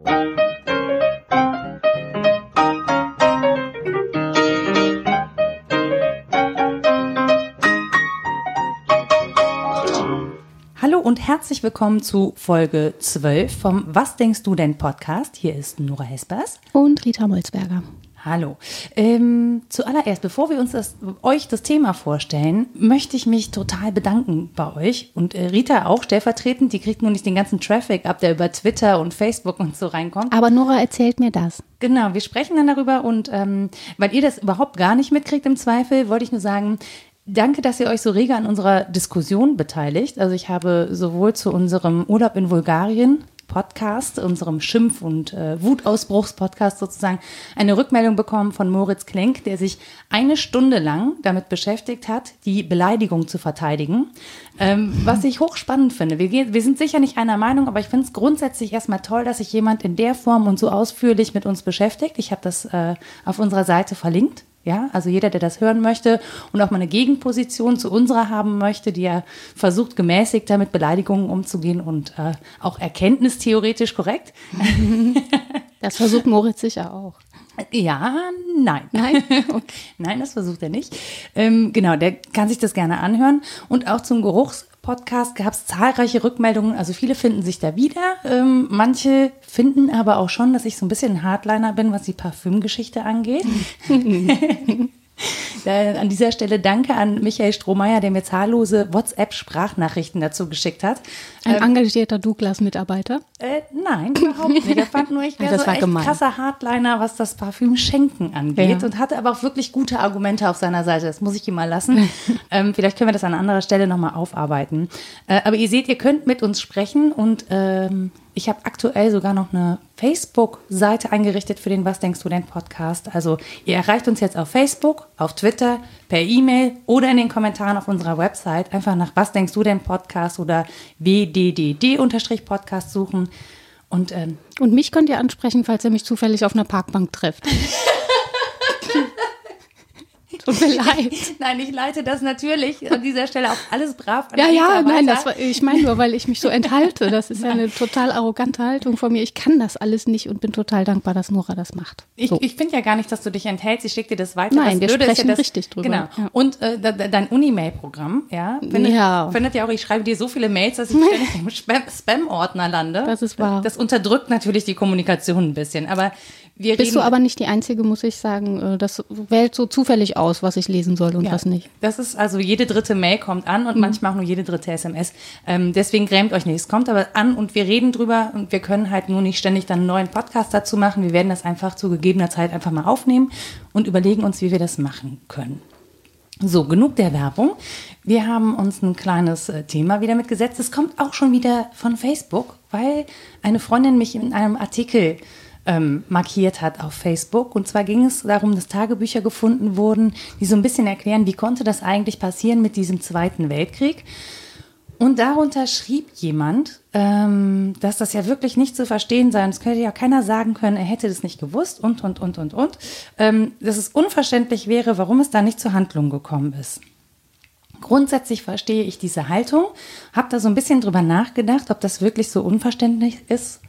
Hallo und herzlich willkommen zu Folge 12 vom Was denkst du denn Podcast. Hier ist Nora Hespers. Und Rita Molzberger. Hallo. Ähm, zuallererst, bevor wir uns das, euch das Thema vorstellen, möchte ich mich total bedanken bei euch und äh, Rita auch stellvertretend. Die kriegt nur nicht den ganzen Traffic ab, der über Twitter und Facebook und so reinkommt. Aber Nora erzählt mir das. Genau, wir sprechen dann darüber und ähm, weil ihr das überhaupt gar nicht mitkriegt im Zweifel, wollte ich nur sagen, Danke, dass ihr euch so rege an unserer Diskussion beteiligt. Also ich habe sowohl zu unserem Urlaub in Bulgarien Podcast, unserem Schimpf- und äh, Wutausbruchspodcast sozusagen, eine Rückmeldung bekommen von Moritz Klenk, der sich eine Stunde lang damit beschäftigt hat, die Beleidigung zu verteidigen. Ähm, was ich hochspannend finde. Wir, wir sind sicher nicht einer Meinung, aber ich finde es grundsätzlich erstmal toll, dass sich jemand in der Form und so ausführlich mit uns beschäftigt. Ich habe das äh, auf unserer Seite verlinkt. Ja, also jeder, der das hören möchte und auch mal eine Gegenposition zu unserer haben möchte, die ja versucht, gemäßigter mit Beleidigungen umzugehen und äh, auch erkenntnistheoretisch korrekt. Das versucht Moritz sicher auch. Ja, nein. Nein? Nein, das versucht er nicht. Ähm, genau, der kann sich das gerne anhören. Und auch zum Geruchspodcast gab es zahlreiche Rückmeldungen. Also viele finden sich da wieder. Ähm, manche finden aber auch schon, dass ich so ein bisschen ein Hardliner bin, was die Parfümgeschichte angeht. An dieser Stelle danke an Michael Strohmeier, der mir zahllose WhatsApp-Sprachnachrichten dazu geschickt hat. Ein engagierter Douglas-Mitarbeiter. Äh, nein, überhaupt nicht. Er fand nur, ich wäre Das so gemein. krasser Hardliner, was das Parfüm Schenken angeht Ja. und hatte aber auch wirklich gute Argumente auf seiner Seite. Das muss ich ihm mal lassen. ähm, vielleicht können wir das an anderer Stelle nochmal aufarbeiten. Äh, aber ihr seht, ihr könnt mit uns sprechen und ähm, ich habe aktuell sogar noch eine Facebook-Seite eingerichtet für den Was denkst du denn Podcast. Also ihr erreicht uns jetzt auf Facebook, auf Twitter, per E-Mail oder in den Kommentaren auf unserer Website. Einfach nach Was denkst du denn Podcast oder WDDD-Podcast suchen. Und ähm, Und mich könnt ihr ansprechen, falls ihr mich zufällig auf einer Parkbank trefft. Tut mir leid. Nein, ich leite das natürlich an dieser Stelle auch alles brav an Ja, ja, nein, das war, ich meine nur, weil ich mich so enthalte. Das ist ja eine total arrogante Haltung von mir. Ich kann das alles nicht und bin total dankbar, dass Nora das macht. Ich, So. ich finde ja gar nicht, dass du dich enthältst. Ich schicke dir das weiter. Nein, das wir sprechen ja, dass, richtig drüber. Genau. Ja. Und äh, de- de- dein Unimail-Programm, ja, findet, Ja. findet ja auch, ich schreibe dir so viele Mails, dass ich ständig im Spam- Spam-Ordner lande. Das ist wahr. Das unterdrückt natürlich die Kommunikation ein bisschen. Aber wir Bist reden, du aber nicht die Einzige, muss ich sagen. Äh, Das wählt so zufällig aus, was ich lesen soll und Ja, was nicht. Das ist also jede dritte Mail kommt an und manchmal auch nur jede dritte SMS. Ähm, deswegen grämt euch nicht. Es kommt aber an und wir reden drüber und wir können halt nur nicht ständig dann einen neuen Podcast dazu machen. Wir werden das einfach zu gegebener Zeit einfach mal aufnehmen und überlegen uns, wie wir das machen können. So, genug der Werbung. Wir haben uns ein kleines äh, Thema wieder mitgesetzt. Es kommt auch schon wieder von Facebook, weil eine Freundin mich in einem Artikel ähm, markiert hat auf Facebook. Und zwar ging es darum, dass Tagebücher gefunden wurden, die so ein bisschen erklären, wie konnte das eigentlich passieren mit diesem Zweiten Weltkrieg. Und darunter schrieb jemand, ähm, dass das ja wirklich nicht zu verstehen sei. Und es könnte ja keiner sagen können, er hätte das nicht gewusst und, und, und, und, und. Ähm, dass es unverständlich wäre, warum es da nicht zur Handlung gekommen ist. Grundsätzlich verstehe ich diese Haltung, habe da so ein bisschen drüber nachgedacht, ob das wirklich so unverständlich ist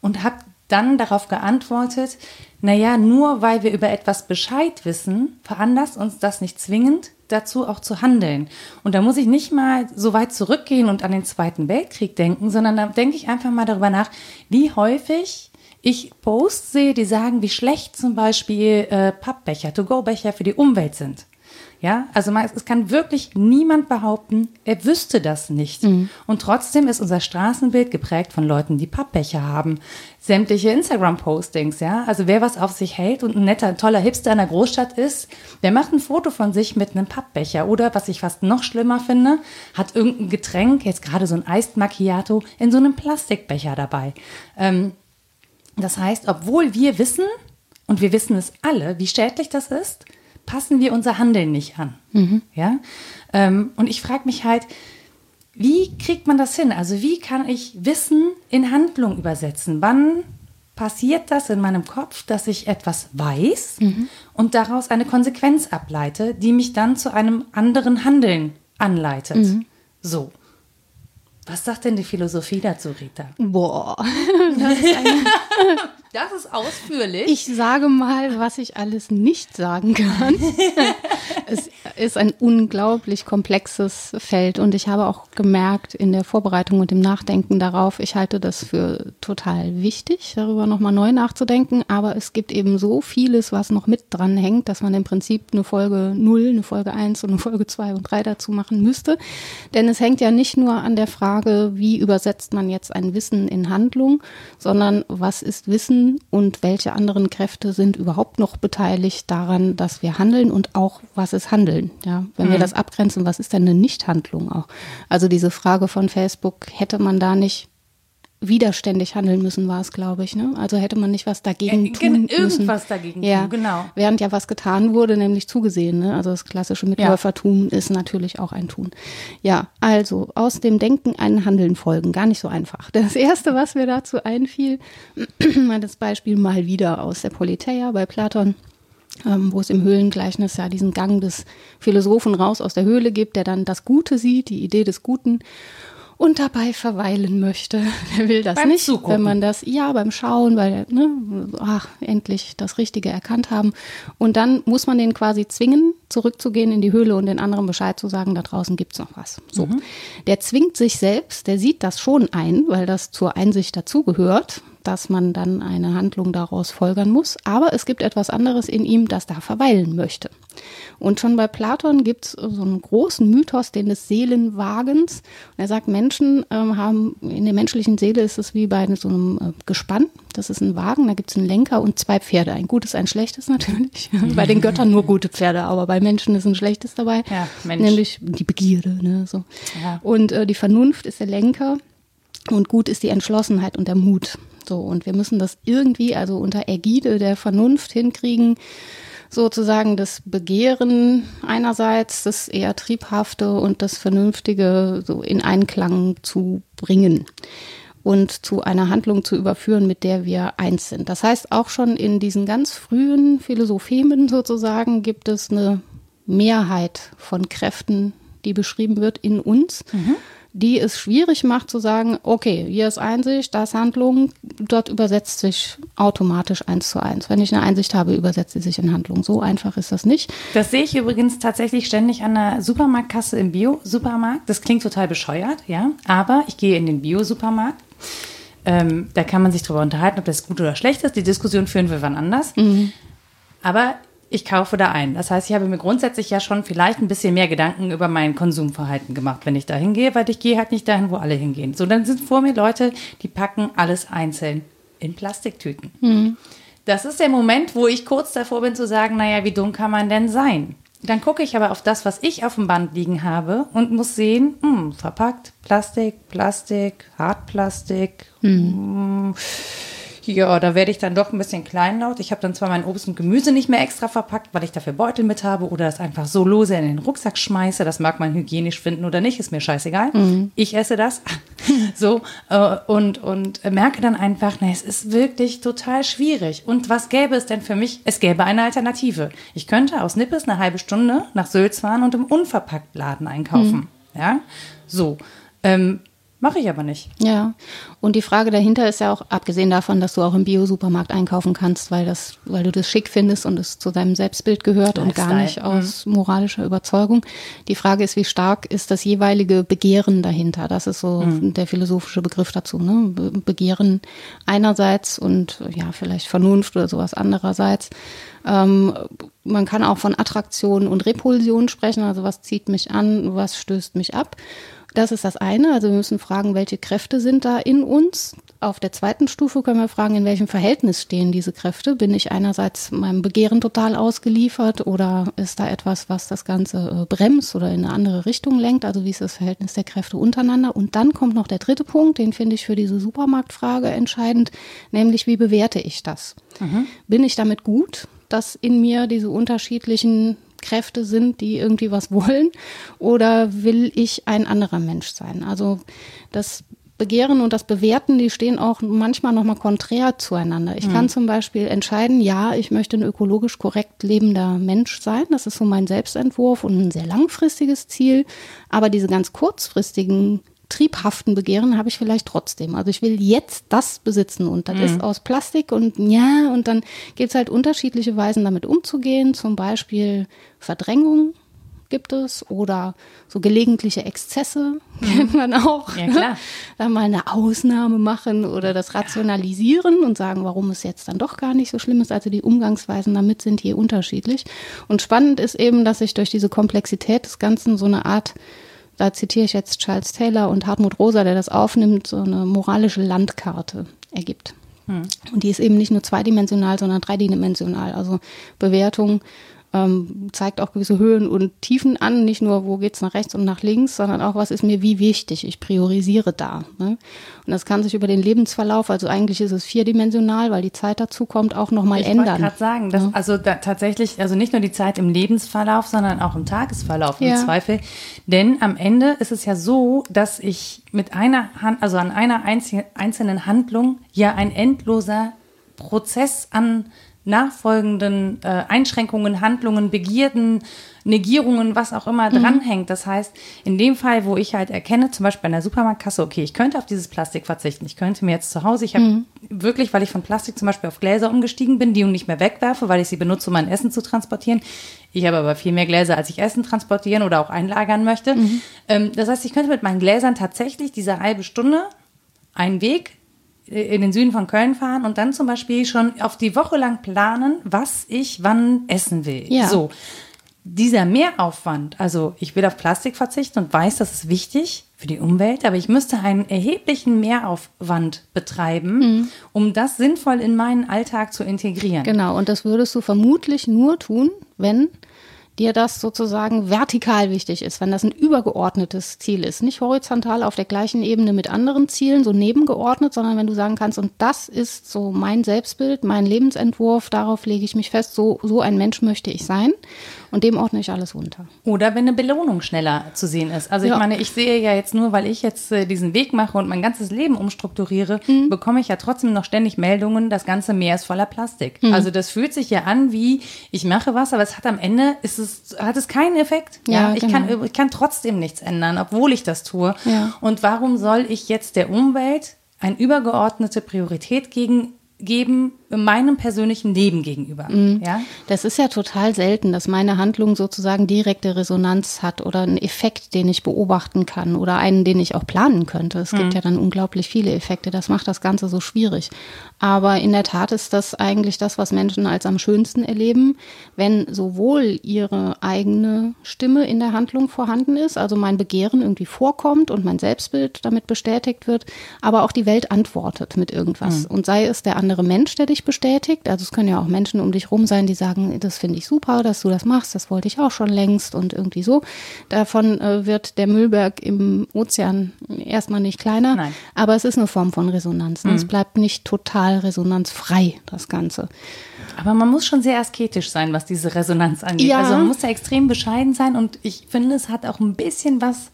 und habe dann darauf geantwortet, naja, nur weil wir über etwas Bescheid wissen, veranlasst uns das nicht zwingend dazu auch zu handeln. Und da muss ich nicht mal so weit zurückgehen und an den Zweiten Weltkrieg denken, sondern da denke ich einfach mal darüber nach, wie häufig ich Posts sehe, die sagen, wie schlecht zum Beispiel äh, Pappbecher, To-Go-Becher für die Umwelt sind. Ja, also man, es kann wirklich niemand behaupten, er wüsste das nicht. Und trotzdem ist unser Straßenbild geprägt von Leuten, die Pappbecher haben. Sämtliche Instagram-Postings, ja. Also wer was auf sich hält und ein netter, toller Hipster in der Großstadt ist, der macht ein Foto von sich mit einem Pappbecher. Oder, was ich fast noch schlimmer finde, hat irgendein Getränk, jetzt gerade so ein Iced Macchiato, in so einem Plastikbecher dabei. Ähm, das heißt, obwohl wir wissen, und wir wissen es alle, wie schädlich das ist, passen wir unser Handeln nicht an. Ja? Ähm, und ich frage mich halt, wie kriegt man das hin? Also wie kann ich Wissen in Handlung übersetzen? Wann passiert das in meinem Kopf, dass ich etwas weiß und daraus eine Konsequenz ableite, die mich dann zu einem anderen Handeln anleitet? So. Was sagt denn die Philosophie dazu, Rita? Boah, Das ist ausführlich. ich sage mal, was ich alles nicht sagen kann. es ist ein unglaublich komplexes Feld und ich habe auch gemerkt in der Vorbereitung und im Nachdenken darauf, ich halte das für total wichtig, darüber nochmal neu nachzudenken, aber es gibt eben so vieles, was noch mit dran hängt, dass man im Prinzip eine Folge 0, eine Folge 1 und eine Folge 2 und 3 dazu machen müsste. Denn es hängt ja nicht nur an der Frage, wie übersetzt man jetzt ein Wissen in Handlung, sondern was ist Wissen und welche anderen Kräfte sind überhaupt noch beteiligt daran, dass wir handeln und auch was ist Handeln. Ja, wenn wir das abgrenzen, was ist denn eine Nichthandlung auch? Also diese Frage von Facebook, hätte man da nicht widerständig handeln müssen, war es, glaube ich. Ne? Also hätte man nicht was dagegen Äh, tun gen- irgendwas müssen. dagegen ja. tun, genau. Während ja was getan wurde, nämlich zugesehen. Ne? Also das klassische Mitläufertum ist natürlich auch ein Tun. Ja, also aus dem Denken ein Handeln folgen. Gar nicht so einfach. Das Erste, was mir dazu einfiel, war das Beispiel mal wieder aus der Politeia bei Platon ähm, wo es im Höhlengleichnis ja diesen Gang des Philosophen raus aus der Höhle gibt, der dann das Gute sieht, die Idee des Guten und dabei verweilen möchte. Der will das Beim nicht, Zugucken. wenn man das, ja, beim Schauen, weil, ne, ach, endlich das Richtige erkannt haben. Und dann muss man den quasi zwingen, zurückzugehen in die Höhle und den anderen Bescheid zu sagen, da draußen gibt's noch was. So. Der zwingt sich selbst, der sieht das schon ein, weil das zur Einsicht dazugehört, dass man dann eine Handlung daraus folgern muss. Aber es gibt etwas anderes in ihm, das da verweilen möchte. Und schon bei Platon gibt es so einen großen Mythos, den des Seelenwagens. Und er sagt, Menschen ähm, haben, in der menschlichen Seele ist es wie bei so einem äh, Gespann. Das ist ein Wagen, da gibt es einen Lenker und zwei Pferde. Ein gutes, ein schlechtes natürlich. bei den Göttern nur gute Pferde, aber bei Menschen ist ein schlechtes dabei. Ja, Mensch. Nämlich die Begierde. Ne, so. Ja. Und äh, die Vernunft ist der Lenker und gut ist die Entschlossenheit und der Mut. So, und wir müssen das irgendwie, also unter Ägide der Vernunft hinkriegen, sozusagen das Begehren einerseits, das eher Triebhafte und das Vernünftige so in Einklang zu bringen und zu einer Handlung zu überführen, mit der wir eins sind. Das heißt, auch schon in diesen ganz frühen Philosophemen sozusagen gibt es eine Mehrheit von Kräften, die beschrieben wird in uns, die es schwierig macht zu sagen, okay, hier ist Einsicht, da ist Handlung, dort übersetzt sich automatisch eins zu eins. Wenn ich eine Einsicht habe, übersetzt sie sich in Handlung. So einfach ist das nicht. Das sehe ich übrigens tatsächlich ständig an der Supermarktkasse im Bio-Supermarkt. Das klingt total bescheuert, ja. Aber ich gehe in den Bio-Supermarkt. Ähm, da kann man sich drüber unterhalten, ob das gut oder schlecht ist. Die Diskussion führen wir wann anders. Aber ich kaufe da ein. Das heißt, ich habe mir grundsätzlich ja schon vielleicht ein bisschen mehr Gedanken über mein Konsumverhalten gemacht, wenn ich da hingehe, weil ich gehe halt nicht dahin, wo alle hingehen. So, dann sind vor mir Leute, die packen alles einzeln in Plastiktüten. Das ist der Moment, wo ich kurz davor bin zu sagen, naja, wie dumm kann man denn sein? Dann gucke ich aber auf das, was ich auf dem Band liegen habe und muss sehen, hm, verpackt, Plastik, Plastik, Hartplastik. hm, Ja, da werde ich dann doch ein bisschen kleinlaut. Ich habe dann zwar mein Obst und Gemüse nicht mehr extra verpackt, weil ich dafür Beutel mit habe oder es einfach so lose in den Rucksack schmeiße. Das mag man hygienisch finden oder nicht, ist mir scheißegal. Ich esse das. so äh, und und merke dann einfach, na, es ist wirklich total schwierig. Und was gäbe es denn für mich? Es gäbe eine Alternative. Ich könnte aus Nippes eine halbe Stunde nach Sülz fahren und im Unverpacktladen einkaufen. Ja, so. Ähm, Mache ich aber nicht. Ja, und die Frage dahinter ist ja auch, abgesehen davon, dass du auch im Bio-Supermarkt einkaufen kannst, weil, das, weil du das schick findest und es zu deinem Selbstbild gehört und gar nicht aus moralischer Überzeugung. Die Frage ist, wie stark ist das jeweilige Begehren dahinter? Das ist so der philosophische Begriff dazu. Ne? Be Begehren einerseits und ja, vielleicht Vernunft oder sowas andererseits. Ähm, man kann auch von Attraktion und Repulsion sprechen, also was zieht mich an, was stößt mich ab. Das ist das eine. Also wir müssen fragen, welche Kräfte sind da in uns. Auf der zweiten Stufe können wir fragen, in welchem Verhältnis stehen diese Kräfte. Bin ich einerseits meinem Begehren total ausgeliefert oder ist da etwas, was das Ganze äh, bremst oder in eine andere Richtung lenkt? Also wie ist das Verhältnis der Kräfte untereinander? Und dann kommt noch der dritte Punkt, den finde ich für diese Supermarktfrage entscheidend, nämlich wie bewerte ich das? Bin ich damit gut, dass in mir diese unterschiedlichen Kräfte sind, die irgendwie was wollen? Oder will ich ein anderer Mensch sein? Also das Begehren und das Bewerten, die stehen auch manchmal nochmal konträr zueinander. Ich kann zum Beispiel entscheiden, ja, ich möchte ein ökologisch korrekt lebender Mensch sein. Das ist so mein Selbstentwurf und ein sehr langfristiges Ziel. Aber diese ganz kurzfristigen triebhaften Begehren habe ich vielleicht trotzdem. Also ich will jetzt das besitzen und das mhm. ist aus Plastik und ja, und dann gibt es halt unterschiedliche Weisen, damit umzugehen. Zum Beispiel Verdrängung gibt es oder so gelegentliche Exzesse mhm. kennt man auch. Ja, klar. Dann mal eine Ausnahme machen oder das rationalisieren und sagen, warum es jetzt dann doch gar nicht so schlimm ist. Also die Umgangsweisen damit sind hier unterschiedlich. Und spannend ist eben, dass sich durch diese Komplexität des Ganzen so eine Art da zitiere ich jetzt Charles Taylor und Hartmut Rosa, der das aufnimmt, so eine moralische Landkarte ergibt. Hm. Und die ist eben nicht nur zweidimensional, sondern dreidimensional. Also Bewertung, ähm, zeigt auch gewisse Höhen und Tiefen an, nicht nur, wo geht's nach rechts und nach links, sondern auch, was ist mir wie wichtig. Ich priorisiere da. Ne? Und das kann sich über den Lebensverlauf, also eigentlich ist es vierdimensional, weil die Zeit dazu kommt, auch nochmal ändern. Ich wollte gerade sagen, dass, ja. also da, tatsächlich, also nicht nur die Zeit im Lebensverlauf, sondern auch im Tagesverlauf im ja. Zweifel. Denn am Ende ist es ja so, dass ich mit einer Hand, also an einer einzelnen Handlung ja ein endloser Prozess an nachfolgenden äh, Einschränkungen, Handlungen, Begierden, Negierungen, was auch immer mhm. dranhängt. Das heißt, in dem Fall, wo ich halt erkenne, zum Beispiel bei einer Supermarktkasse, okay, ich könnte auf dieses Plastik verzichten. Ich könnte mir jetzt zu Hause, ich habe mhm. wirklich, weil ich von Plastik zum Beispiel auf Gläser umgestiegen bin, die und nicht mehr wegwerfe, weil ich sie benutze, um mein Essen zu transportieren. Ich habe aber viel mehr Gläser, als ich Essen transportieren oder auch einlagern möchte. Mhm. Ähm, das heißt, ich könnte mit meinen Gläsern tatsächlich diese halbe Stunde einen Weg in den Süden von Köln fahren und dann zum Beispiel schon auf die Woche lang planen, was ich wann essen will. Ja. So. Dieser Mehraufwand, also ich will auf Plastik verzichten und weiß, das ist wichtig für die Umwelt, aber ich müsste einen erheblichen Mehraufwand betreiben, mhm. um das sinnvoll in meinen Alltag zu integrieren. Genau, und das würdest du vermutlich nur tun, wenn dir das sozusagen vertikal wichtig ist, wenn das ein übergeordnetes Ziel ist, nicht horizontal auf der gleichen Ebene mit anderen Zielen, so nebengeordnet, sondern wenn du sagen kannst, und das ist so mein Selbstbild, mein Lebensentwurf, darauf lege ich mich fest, so, so ein Mensch möchte ich sein. Und dem ordne ich alles unter. Oder wenn eine Belohnung schneller zu sehen ist. Also ich ja. meine, ich sehe ja jetzt nur, weil ich jetzt äh, diesen Weg mache und mein ganzes Leben umstrukturiere, mhm. bekomme ich ja trotzdem noch ständig Meldungen, das ganze Meer ist voller Plastik. Mhm. Also das fühlt sich ja an wie, ich mache was, aber es hat am Ende, ist es, hat es keinen Effekt. Ja, ja ich, genau. kann, ich kann trotzdem nichts ändern, obwohl ich das tue. Ja. Und warum soll ich jetzt der Umwelt eine übergeordnete Priorität gegen geben meinem persönlichen Leben gegenüber. Mhm. Ja? Das ist ja total selten, dass meine Handlung sozusagen direkte Resonanz hat oder einen Effekt, den ich beobachten kann oder einen, den ich auch planen könnte. Es mhm. gibt ja dann unglaublich viele Effekte. Das macht das Ganze so schwierig. Aber in der Tat ist das eigentlich das, was Menschen als am schönsten erleben, wenn sowohl ihre eigene Stimme in der Handlung vorhanden ist, also mein Begehren irgendwie vorkommt und mein Selbstbild damit bestätigt wird, aber auch die Welt antwortet mit irgendwas. Mhm. Und sei es der andere Mensch, der dich bestätigt. Also es können ja auch Menschen um dich rum sein, die sagen, das finde ich super, dass du das machst, das wollte ich auch schon längst und irgendwie so. Davon äh, wird der Müllberg im Ozean erstmal nicht kleiner, Nein. aber es ist eine Form von Resonanz. Ne? Mhm. Es bleibt nicht total resonanzfrei, das Ganze. Aber man muss schon sehr asketisch sein, was diese Resonanz angeht. Ja. Also man muss ja extrem bescheiden sein und ich finde, es hat auch ein bisschen was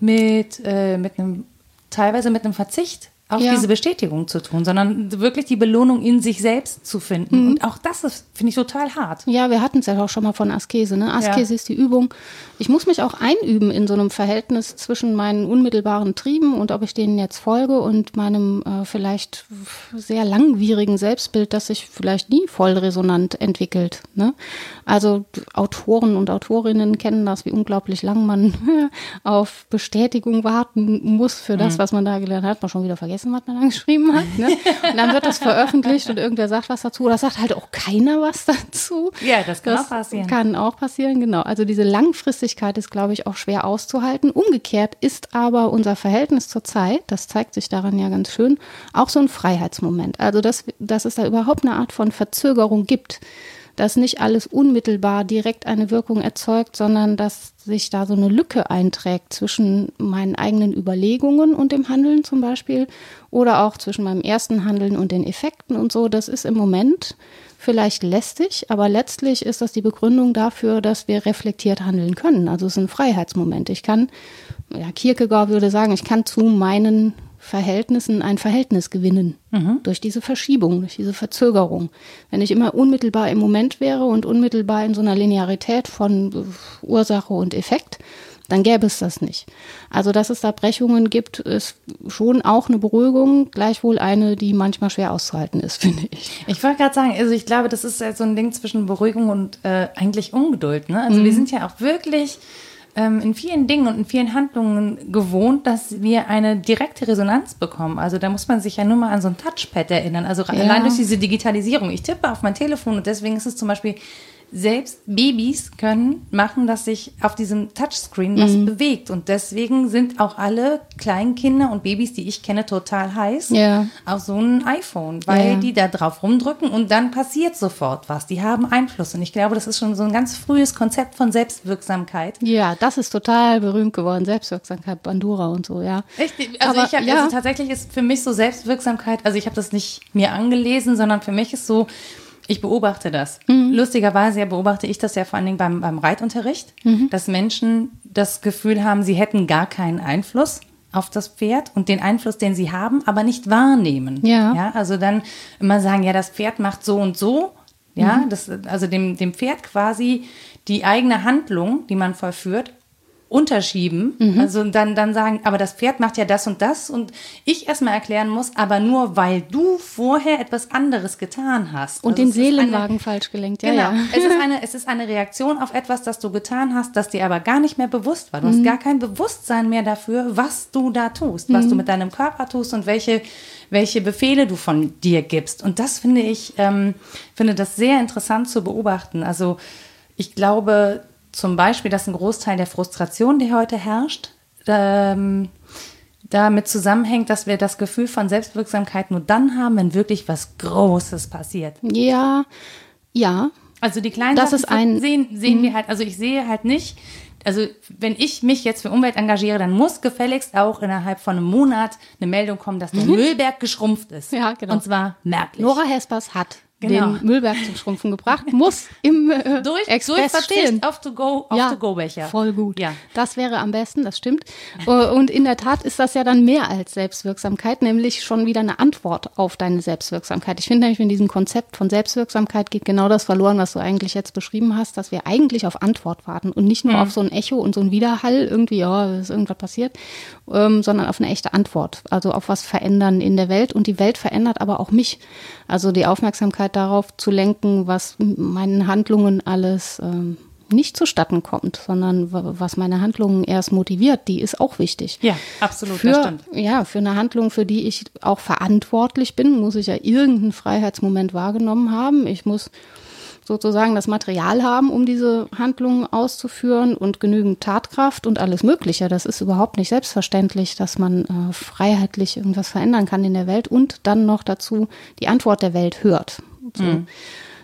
mit, äh, mit einem, teilweise mit einem Verzicht auf ja. diese Bestätigung zu tun, sondern wirklich die Belohnung in sich selbst zu finden. Mhm. Und auch das finde ich, total hart. Ja, wir hatten es ja auch schon mal von Askese. Ne? Askese ja. ist die Übung. Ich muss mich auch einüben in so einem Verhältnis zwischen meinen unmittelbaren Trieben und ob ich denen jetzt folge und meinem äh, vielleicht sehr langwierigen Selbstbild, das sich vielleicht nie voll resonant entwickelt. Ne? Also Autoren und Autorinnen kennen das, wie unglaublich lang man auf Bestätigung warten muss für das, mhm. was man da gelernt hat. Man schon wieder vergessen vergessen, was man dann geschrieben hat. Ne? Und dann wird das veröffentlicht und irgendwer sagt was dazu. Oder sagt halt auch keiner was dazu. Ja, das kann das auch passieren. Kann auch passieren, genau. Also diese Langfristigkeit ist, glaube ich, auch schwer auszuhalten. Umgekehrt ist aber unser Verhältnis zur Zeit, das zeigt sich daran ja ganz schön, auch so ein Freiheitsmoment. Also dass, dass es da überhaupt eine Art von Verzögerung gibt dass nicht alles unmittelbar direkt eine Wirkung erzeugt, sondern dass sich da so eine Lücke einträgt zwischen meinen eigenen Überlegungen und dem Handeln zum Beispiel oder auch zwischen meinem ersten Handeln und den Effekten und so. Das ist im Moment vielleicht lästig, aber letztlich ist das die Begründung dafür, dass wir reflektiert handeln können. Also es ist ein Freiheitsmoment. Ich kann, ja, Kierkegaard würde sagen, ich kann zu meinen Verhältnissen ein Verhältnis gewinnen. Mhm. Durch diese Verschiebung, durch diese Verzögerung. Wenn ich immer unmittelbar im Moment wäre und unmittelbar in so einer Linearität von Ursache und Effekt, dann gäbe es das nicht. Also, dass es da Brechungen gibt, ist schon auch eine Beruhigung, gleichwohl eine, die manchmal schwer auszuhalten ist, finde ich. Ich wollte gerade sagen, also ich glaube, das ist halt so ein Ding zwischen Beruhigung und äh, eigentlich Ungeduld. Ne? Also mhm. wir sind ja auch wirklich ähm, in vielen Dingen und in vielen Handlungen gewohnt, dass wir eine direkte Resonanz bekommen. Also da muss man sich ja nur mal an so ein Touchpad erinnern. Also ja. allein durch diese Digitalisierung. Ich tippe auf mein Telefon und deswegen ist es zum Beispiel selbst Babys können machen, dass sich auf diesem Touchscreen was mhm. bewegt. Und deswegen sind auch alle Kleinkinder und Babys, die ich kenne, total heiß ja. auf so ein iPhone, weil ja. die da drauf rumdrücken und dann passiert sofort was. Die haben Einfluss. Und ich glaube, das ist schon so ein ganz frühes Konzept von Selbstwirksamkeit. Ja, das ist total berühmt geworden. Selbstwirksamkeit, Bandura und so, ja. Richtig. Also, Aber, ich hab, ja. also tatsächlich ist für mich so Selbstwirksamkeit, also ich habe das nicht mir angelesen, sondern für mich ist so, ich beobachte das. Mhm. Lustigerweise beobachte ich das ja vor allen Dingen beim, beim Reitunterricht, mhm. dass Menschen das Gefühl haben, sie hätten gar keinen Einfluss auf das Pferd und den Einfluss, den sie haben, aber nicht wahrnehmen. Ja. ja also dann immer sagen, ja, das Pferd macht so und so. Ja, mhm. das, also dem, dem Pferd quasi die eigene Handlung, die man vollführt, unterschieben. Mhm. Also dann, dann sagen, aber das Pferd macht ja das und das und ich erstmal erklären muss, aber nur weil du vorher etwas anderes getan hast. Und also den Seelenwagen eine, falsch gelenkt, ja. Genau. Ja. Es, ist eine, es ist eine Reaktion auf etwas, das du getan hast, das dir aber gar nicht mehr bewusst war. Du mhm. hast gar kein Bewusstsein mehr dafür, was du da tust, was mhm. du mit deinem Körper tust und welche, welche Befehle du von dir gibst. Und das finde ich, ähm, finde das sehr interessant zu beobachten. Also ich glaube, zum Beispiel, dass ein Großteil der Frustration, die heute herrscht, ähm, damit zusammenhängt, dass wir das Gefühl von Selbstwirksamkeit nur dann haben, wenn wirklich was Großes passiert. Ja, ja. Also die kleinen das ist ein, sehen, sehen wir halt, also ich sehe halt nicht, also wenn ich mich jetzt für Umwelt engagiere, dann muss gefälligst auch innerhalb von einem Monat eine Meldung kommen, dass der mhm. Müllberg geschrumpft ist. Ja, genau. Und zwar merklich. Nora Hespers hat genau. den Müllberg zum Schrumpfen gebracht, muss im äh, durch, Express durch stehen. auf to go, auf ja, to go Becher. Voll gut. Ja. Das wäre am besten, das stimmt. Äh, und in der Tat ist das ja dann mehr als Selbstwirksamkeit, nämlich schon wieder eine Antwort auf deine Selbstwirksamkeit. Ich finde nämlich in diesem Konzept von Selbstwirksamkeit geht genau das verloren, was du eigentlich jetzt beschrieben hast, dass wir eigentlich auf Antwort warten und nicht nur mhm. auf so ein Echo und so ein Widerhall irgendwie, ja, ist irgendwas passiert, ähm, sondern auf eine echte Antwort, also auf was verändern in der Welt und die Welt verändert aber auch mich. Also die Aufmerksamkeit darauf zu lenken, was meinen Handlungen alles ähm, nicht zustatten kommt, sondern was meine Handlungen erst motiviert, die ist auch wichtig. Ja, absolut, für. Ja, für eine Handlung, für die ich auch verantwortlich bin, muss ich ja irgendeinen Freiheitsmoment wahrgenommen haben. Ich muss sozusagen das Material haben, um diese Handlungen auszuführen und genügend Tatkraft und alles Mögliche. Das ist überhaupt nicht selbstverständlich, dass man äh, freiheitlich irgendwas verändern kann in der Welt und dann noch dazu die Antwort der Welt hört. So. Mhm.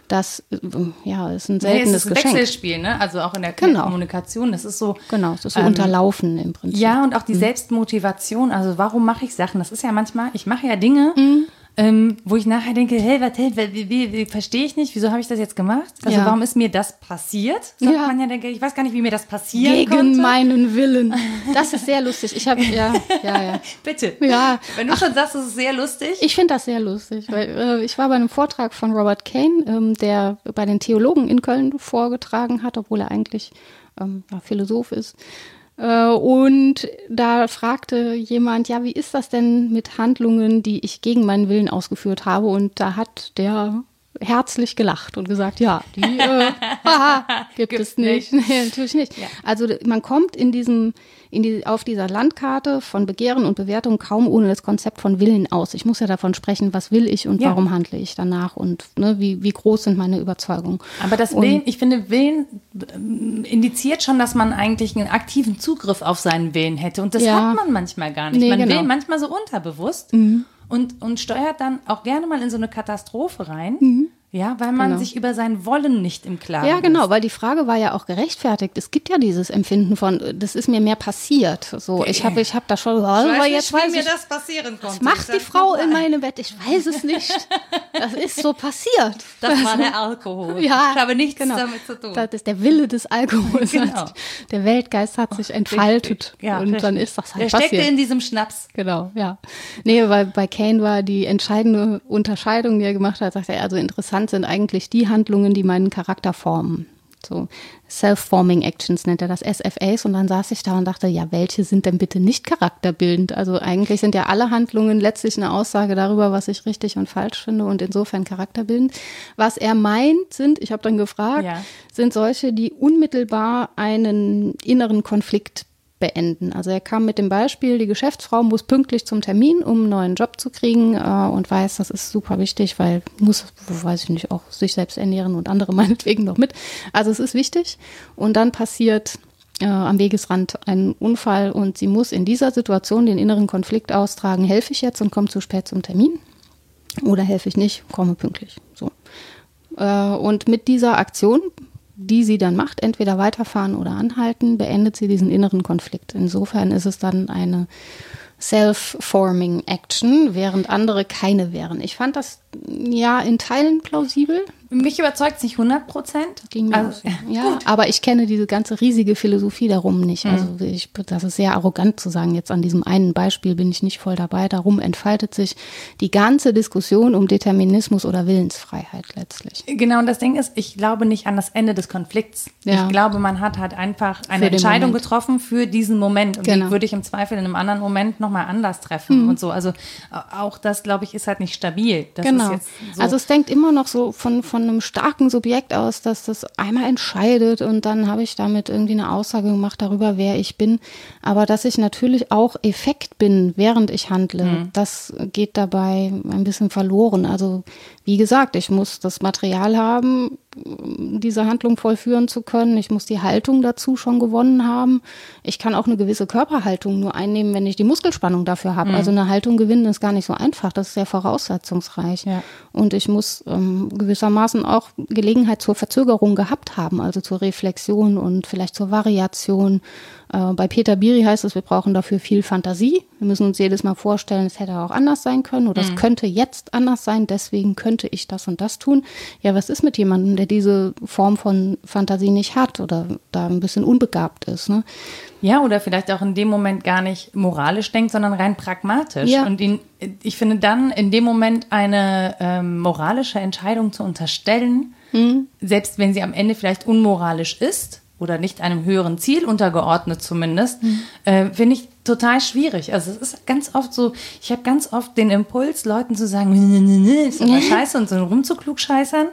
Das äh, ja, ist ein seltenes nee, es ist ein. Wechselspiel, ne? Also auch in der genau. Kommunikation. Das ist so. Genau, das ist so ähm, unterlaufen im Prinzip. Ja, und auch die mhm. Selbstmotivation. Also warum mache ich Sachen? Das ist ja manchmal, ich mache ja Dinge. Mhm ähm, wo ich nachher denke, hey, was, hey, wie, wie, wie verstehe ich nicht, wieso habe ich das jetzt gemacht? Also ja. warum ist mir das passiert? Sagt ja. man ja, denke, ich weiß gar nicht, wie mir das passiert. Gegen konnte. meinen Willen. Das ist sehr lustig. Ich habe ja, ja, ja. Bitte. Ja. Wenn du Ach, schon sagst, das ist sehr lustig. Ich finde das sehr lustig, weil äh, ich war bei einem Vortrag von Robert Kane, ähm, der bei den Theologen in Köln vorgetragen hat, obwohl er eigentlich ähm, ja, Philosoph ist. Äh, und da fragte jemand, ja, wie ist das denn mit Handlungen, die ich gegen meinen Willen ausgeführt habe? Und da hat der herzlich gelacht und gesagt, ja, die äh, haha, gibt Gibt's es nicht. nicht. Nee, natürlich nicht. Ja. Also man kommt in diesem, die, auf dieser Landkarte von Begehren und Bewertung kaum ohne das Konzept von Willen aus. Ich muss ja davon sprechen, was will ich und ja. warum handle ich danach und ne, wie, wie groß sind meine Überzeugungen. Aber das Willen, ich finde, Willen ähm, indiziert schon, dass man eigentlich einen aktiven Zugriff auf seinen Willen hätte. Und das ja. hat man manchmal gar nicht. Nee, man genau. will manchmal so unterbewusst. Mhm und, und steuert dann auch gerne mal in so eine Katastrophe rein. Mhm. Ja, weil man genau. sich über sein Wollen nicht im Klaren ist. Ja, genau, weil die Frage war ja auch gerechtfertigt. Es gibt ja dieses Empfinden von, das ist mir mehr passiert. So, ich habe ich hab da schon, oh, ich weiß jetzt nicht, wie mir das passieren konnte. Was macht die Frau in meinem Bett? Ich weiß es nicht. Das ist so passiert. Das war der Alkohol. Ja, ich habe nichts genau. damit zu tun. Das ist der Wille des Alkohols. Genau. Der Weltgeist hat sich entfaltet ja, und dann ist das halt der passiert. Der steckte in diesem Schnaps. Genau, ja. Nee, weil bei Kane war die entscheidende Unterscheidung, die er gemacht hat, sagt er, also interessant sind eigentlich die Handlungen, die meinen Charakter formen. So Self-Forming Actions nennt er das SFAs. Und dann saß ich da und dachte, ja, welche sind denn bitte nicht charakterbildend? Also eigentlich sind ja alle Handlungen letztlich eine Aussage darüber, was ich richtig und falsch finde und insofern charakterbildend. Was er meint, sind, ich habe dann gefragt, ja. sind solche, die unmittelbar einen inneren Konflikt beenden. Also er kam mit dem Beispiel, die Geschäftsfrau muss pünktlich zum Termin, um einen neuen Job zu kriegen äh, und weiß, das ist super wichtig, weil muss, weiß ich nicht, auch sich selbst ernähren und andere meinetwegen noch mit. Also es ist wichtig. Und dann passiert äh, am Wegesrand ein Unfall und sie muss in dieser Situation den inneren Konflikt austragen, helfe ich jetzt und komme zu spät zum Termin oder helfe ich nicht, komme pünktlich. So. Äh, und mit dieser Aktion die sie dann macht, entweder weiterfahren oder anhalten, beendet sie diesen inneren Konflikt. Insofern ist es dann eine Self-Forming Action, während andere keine wären. Ich fand das ja in Teilen plausibel. Mich überzeugt es nicht 100 Prozent. Also, ja, aber ich kenne diese ganze riesige Philosophie darum nicht. Also mhm. ich, das ist sehr arrogant zu sagen, jetzt an diesem einen Beispiel bin ich nicht voll dabei. Darum entfaltet sich die ganze Diskussion um Determinismus oder Willensfreiheit letztlich. Genau, und das Ding ist, ich glaube nicht an das Ende des Konflikts. Ja. Ich glaube, man hat halt einfach eine Entscheidung Moment. getroffen für diesen Moment. Und genau. die würde ich im Zweifel in einem anderen Moment nochmal anders treffen mhm. und so. Also auch das, glaube ich, ist halt nicht stabil. Das genau. So. Also es denkt immer noch so von, von von einem starken Subjekt aus, dass das einmal entscheidet und dann habe ich damit irgendwie eine Aussage gemacht darüber, wer ich bin. Aber dass ich natürlich auch Effekt bin, während ich handle, mhm. das geht dabei ein bisschen verloren. Also wie gesagt, ich muss das Material haben, diese Handlung vollführen zu können. Ich muss die Haltung dazu schon gewonnen haben. Ich kann auch eine gewisse Körperhaltung nur einnehmen, wenn ich die Muskelspannung dafür habe. Mhm. Also eine Haltung gewinnen ist gar nicht so einfach. Das ist sehr voraussetzungsreich. Ja. Und ich muss ähm, gewissermaßen auch Gelegenheit zur Verzögerung gehabt haben, also zur Reflexion und vielleicht zur Variation äh, bei Peter Biri heißt es, wir brauchen dafür viel Fantasie. Wir müssen uns jedes Mal vorstellen, es hätte auch anders sein können oder mhm. es könnte jetzt anders sein, deswegen könnte ich das und das tun. Ja, was ist mit jemandem, der diese Form von Fantasie nicht hat oder da ein bisschen unbegabt ist? Ne? Ja, oder vielleicht auch in dem Moment gar nicht moralisch denkt, sondern rein pragmatisch. Ja. Und ihn, ich finde dann in dem Moment eine ähm, moralische Entscheidung zu unterstellen, mhm. selbst wenn sie am Ende vielleicht unmoralisch ist, oder nicht einem höheren Ziel untergeordnet zumindest, mhm. äh, finde ich total schwierig. Also es ist ganz oft so, ich habe ganz oft den Impuls, Leuten zu sagen, nee, nee, nee, ist aber scheiße und so rumzuklugscheißern.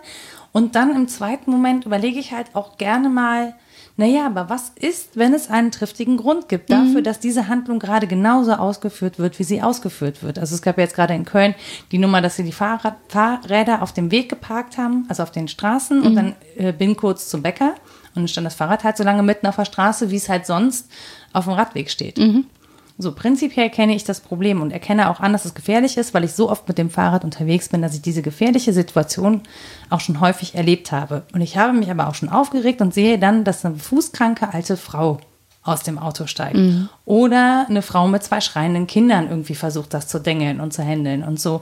Und dann im zweiten Moment überlege ich halt auch gerne mal, naja, aber was ist, wenn es einen triftigen Grund gibt dafür, mhm. dass diese Handlung gerade genauso ausgeführt wird, wie sie ausgeführt wird? Also es gab jetzt gerade in Köln die Nummer, dass sie die Fahrrad Fahrräder auf dem Weg geparkt haben, also auf den Straßen mhm. und dann äh, bin kurz zum Bäcker. Und dann stand das Fahrrad halt so lange mitten auf der Straße, wie es halt sonst auf dem Radweg steht. Mhm. So, prinzipiell kenne ich das Problem und erkenne auch an, dass es gefährlich ist, weil ich so oft mit dem Fahrrad unterwegs bin, dass ich diese gefährliche Situation auch schon häufig erlebt habe. Und ich habe mich aber auch schon aufgeregt und sehe dann, dass eine fußkranke alte Frau aus dem Auto steigt. Mhm. Oder eine Frau mit zwei schreienden Kindern irgendwie versucht, das zu dengeln und zu händeln und so.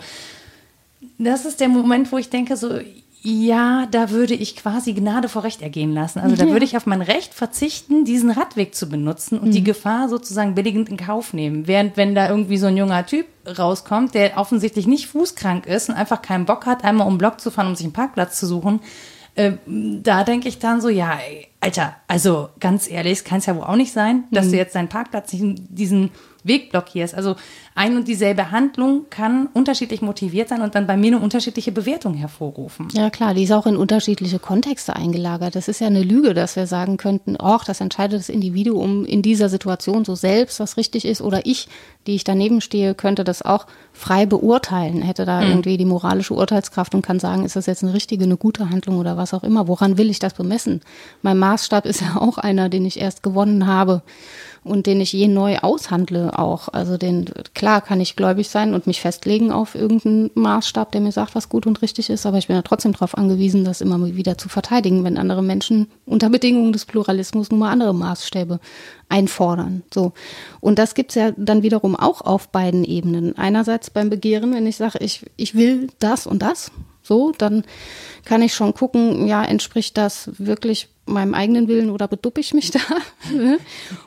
Das ist der Moment, wo ich denke, so, ja, da würde ich quasi Gnade vor Recht ergehen lassen. Also da ja. würde ich auf mein Recht verzichten, diesen Radweg zu benutzen und mhm. die Gefahr sozusagen billigend in Kauf nehmen. Während wenn da irgendwie so ein junger Typ rauskommt, der offensichtlich nicht fußkrank ist und einfach keinen Bock hat, einmal um Block zu fahren, um sich einen Parkplatz zu suchen, äh, da denke ich dann so, ja, ey, Alter, also ganz ehrlich, kann es ja wohl auch nicht sein, dass mhm. du jetzt deinen Parkplatz nicht in diesen Weg blockierst. Also ein und dieselbe Handlung kann unterschiedlich motiviert sein und dann bei mir eine unterschiedliche Bewertung hervorrufen. Ja klar, die ist auch in unterschiedliche Kontexte eingelagert. Das ist ja eine Lüge, dass wir sagen könnten, ach, das entscheidet das Individuum in dieser Situation so selbst, was richtig ist. Oder ich, die ich daneben stehe, könnte das auch frei beurteilen, hätte da mhm. irgendwie die moralische Urteilskraft und kann sagen, ist das jetzt eine richtige, eine gute Handlung oder was auch immer. Woran will ich das bemessen? Mein Maßstab ist ja auch einer, den ich erst gewonnen habe und den ich je neu aushandle auch. Also den, klar kann ich gläubig sein und mich festlegen auf irgendeinen Maßstab, der mir sagt, was gut und richtig ist, aber ich bin ja trotzdem darauf angewiesen, das immer wieder zu verteidigen, wenn andere Menschen unter Bedingungen des Pluralismus nun mal andere Maßstäbe einfordern. So. Und das gibt's ja dann wiederum auch auf beiden Ebenen. Einerseits beim Begehren, wenn ich sage, ich, ich will das und das, so, dann kann ich schon gucken, ja, entspricht das wirklich meinem eigenen Willen oder beduppe ich mich da?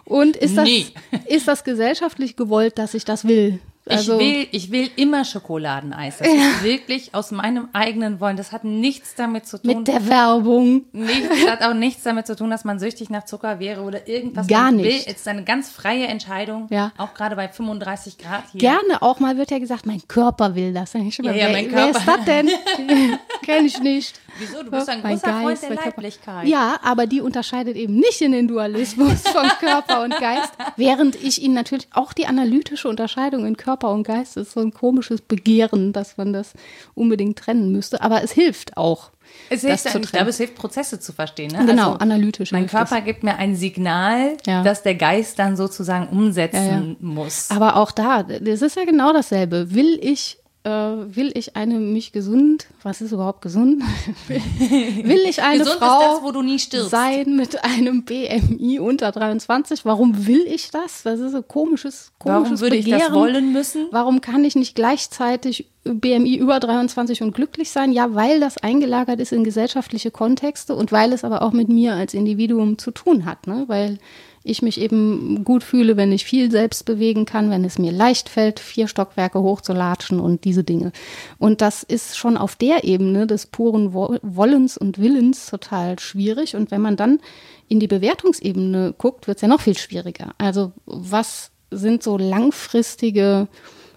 Und ist das, nee. ist das gesellschaftlich gewollt, dass ich das will? Also ich will, ich will immer Schokoladeneis. Das ist wirklich aus meinem eigenen Wollen. Das hat nichts damit zu tun. mit der Werbung. Nichts, das hat auch nichts damit zu tun, dass man süchtig nach Zucker wäre oder irgendwas. Gar nicht. Will. Es ist eine ganz freie Entscheidung. Ja. Auch gerade bei 35 Grad hier. Gerne auch mal wird ja gesagt, mein Körper will das. Ich schon mal, Ja, ja, wer, mein wer Körper. ist das denn? Kenn ich nicht. Wieso? Du bist ein Mein großer Freund Geist, der mein Körper. Leiblichkeit. Ja, aber die unterscheidet eben nicht in den Dualismus von Körper und Geist, während ich ihnen natürlich auch die analytische Unterscheidung in Körper und Geist ist so ein komisches Begehren, dass man das unbedingt trennen müsste. Aber es hilft auch. Es das hilft, zu ich glaube, es hilft, Prozesse zu verstehen. Ne? Genau, also, analytisch Mein Körper gibt mir ein Signal, Ja. das der Geist dann sozusagen umsetzen Ja, ja. muss. Aber auch da, das ist ja genau dasselbe. Will ich, äh, will ich eine mich gesund, was ist überhaupt gesund? will ich eine Gesund Frau das, wo du nie stirbst. sein mit einem BMI unter 23? Warum will ich das? Das ist ein komisches, komisches Warum würde ich Begehren. das wollen müssen? Warum kann ich nicht gleichzeitig BMI über 23 und glücklich sein? Ja, weil das eingelagert ist in gesellschaftliche Kontexte und weil es aber auch mit mir als Individuum zu tun hat, ne? Weil ich mich eben gut fühle, wenn ich viel selbst bewegen kann, wenn es mir leicht fällt, vier Stockwerke hochzulatschen und diese Dinge. Und das ist schon auf der Ebene des puren Wo- Wollens und Willens total schwierig. Und wenn man dann in die Bewertungsebene guckt, wird es ja noch viel schwieriger. Also was sind so langfristige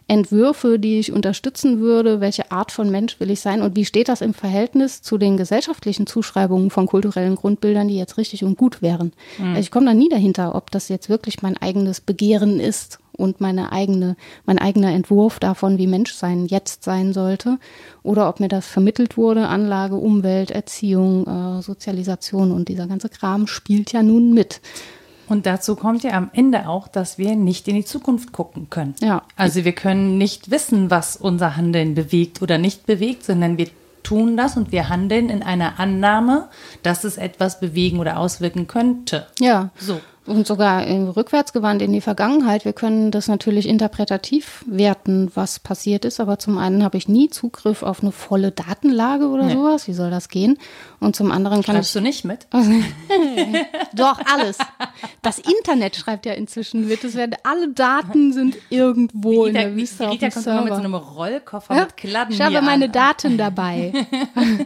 Entwürfe, die ich unterstützen würde, welche Art von Mensch will ich sein und wie steht das im Verhältnis zu den gesellschaftlichen Zuschreibungen von kulturellen Grundbildern, die jetzt richtig und gut wären. Also Ich komme da nie dahinter, ob das jetzt wirklich mein eigenes Begehren ist und meine eigene, mein eigener Entwurf davon, wie Menschsein jetzt sein sollte, oder ob mir das vermittelt wurde, Anlage, Umwelt, Erziehung, äh, Sozialisation und dieser ganze Kram spielt ja nun mit. Und dazu kommt ja am Ende auch, dass wir nicht in die Zukunft gucken können. Ja. Also wir können nicht wissen, was unser Handeln bewegt oder nicht bewegt, sondern wir tun das und wir handeln in einer Annahme, dass es etwas bewegen oder auswirken könnte. Ja. So. Und sogar rückwärtsgewandt in die Vergangenheit. Wir können das natürlich interpretativ werten, was passiert ist. Aber zum einen habe ich nie Zugriff auf eine volle Datenlage oder Nee. sowas. Wie soll das gehen? Und zum anderen kann Schreibst ich du nicht mit? doch alles. Das Internet schreibt ja inzwischen mit. Es werden alle Daten sind irgendwo in Rita, der Wüste Rita kommt immer mit so Server. einem Rollkoffer Ja, mit Kladden ich habe meine an. Daten dabei.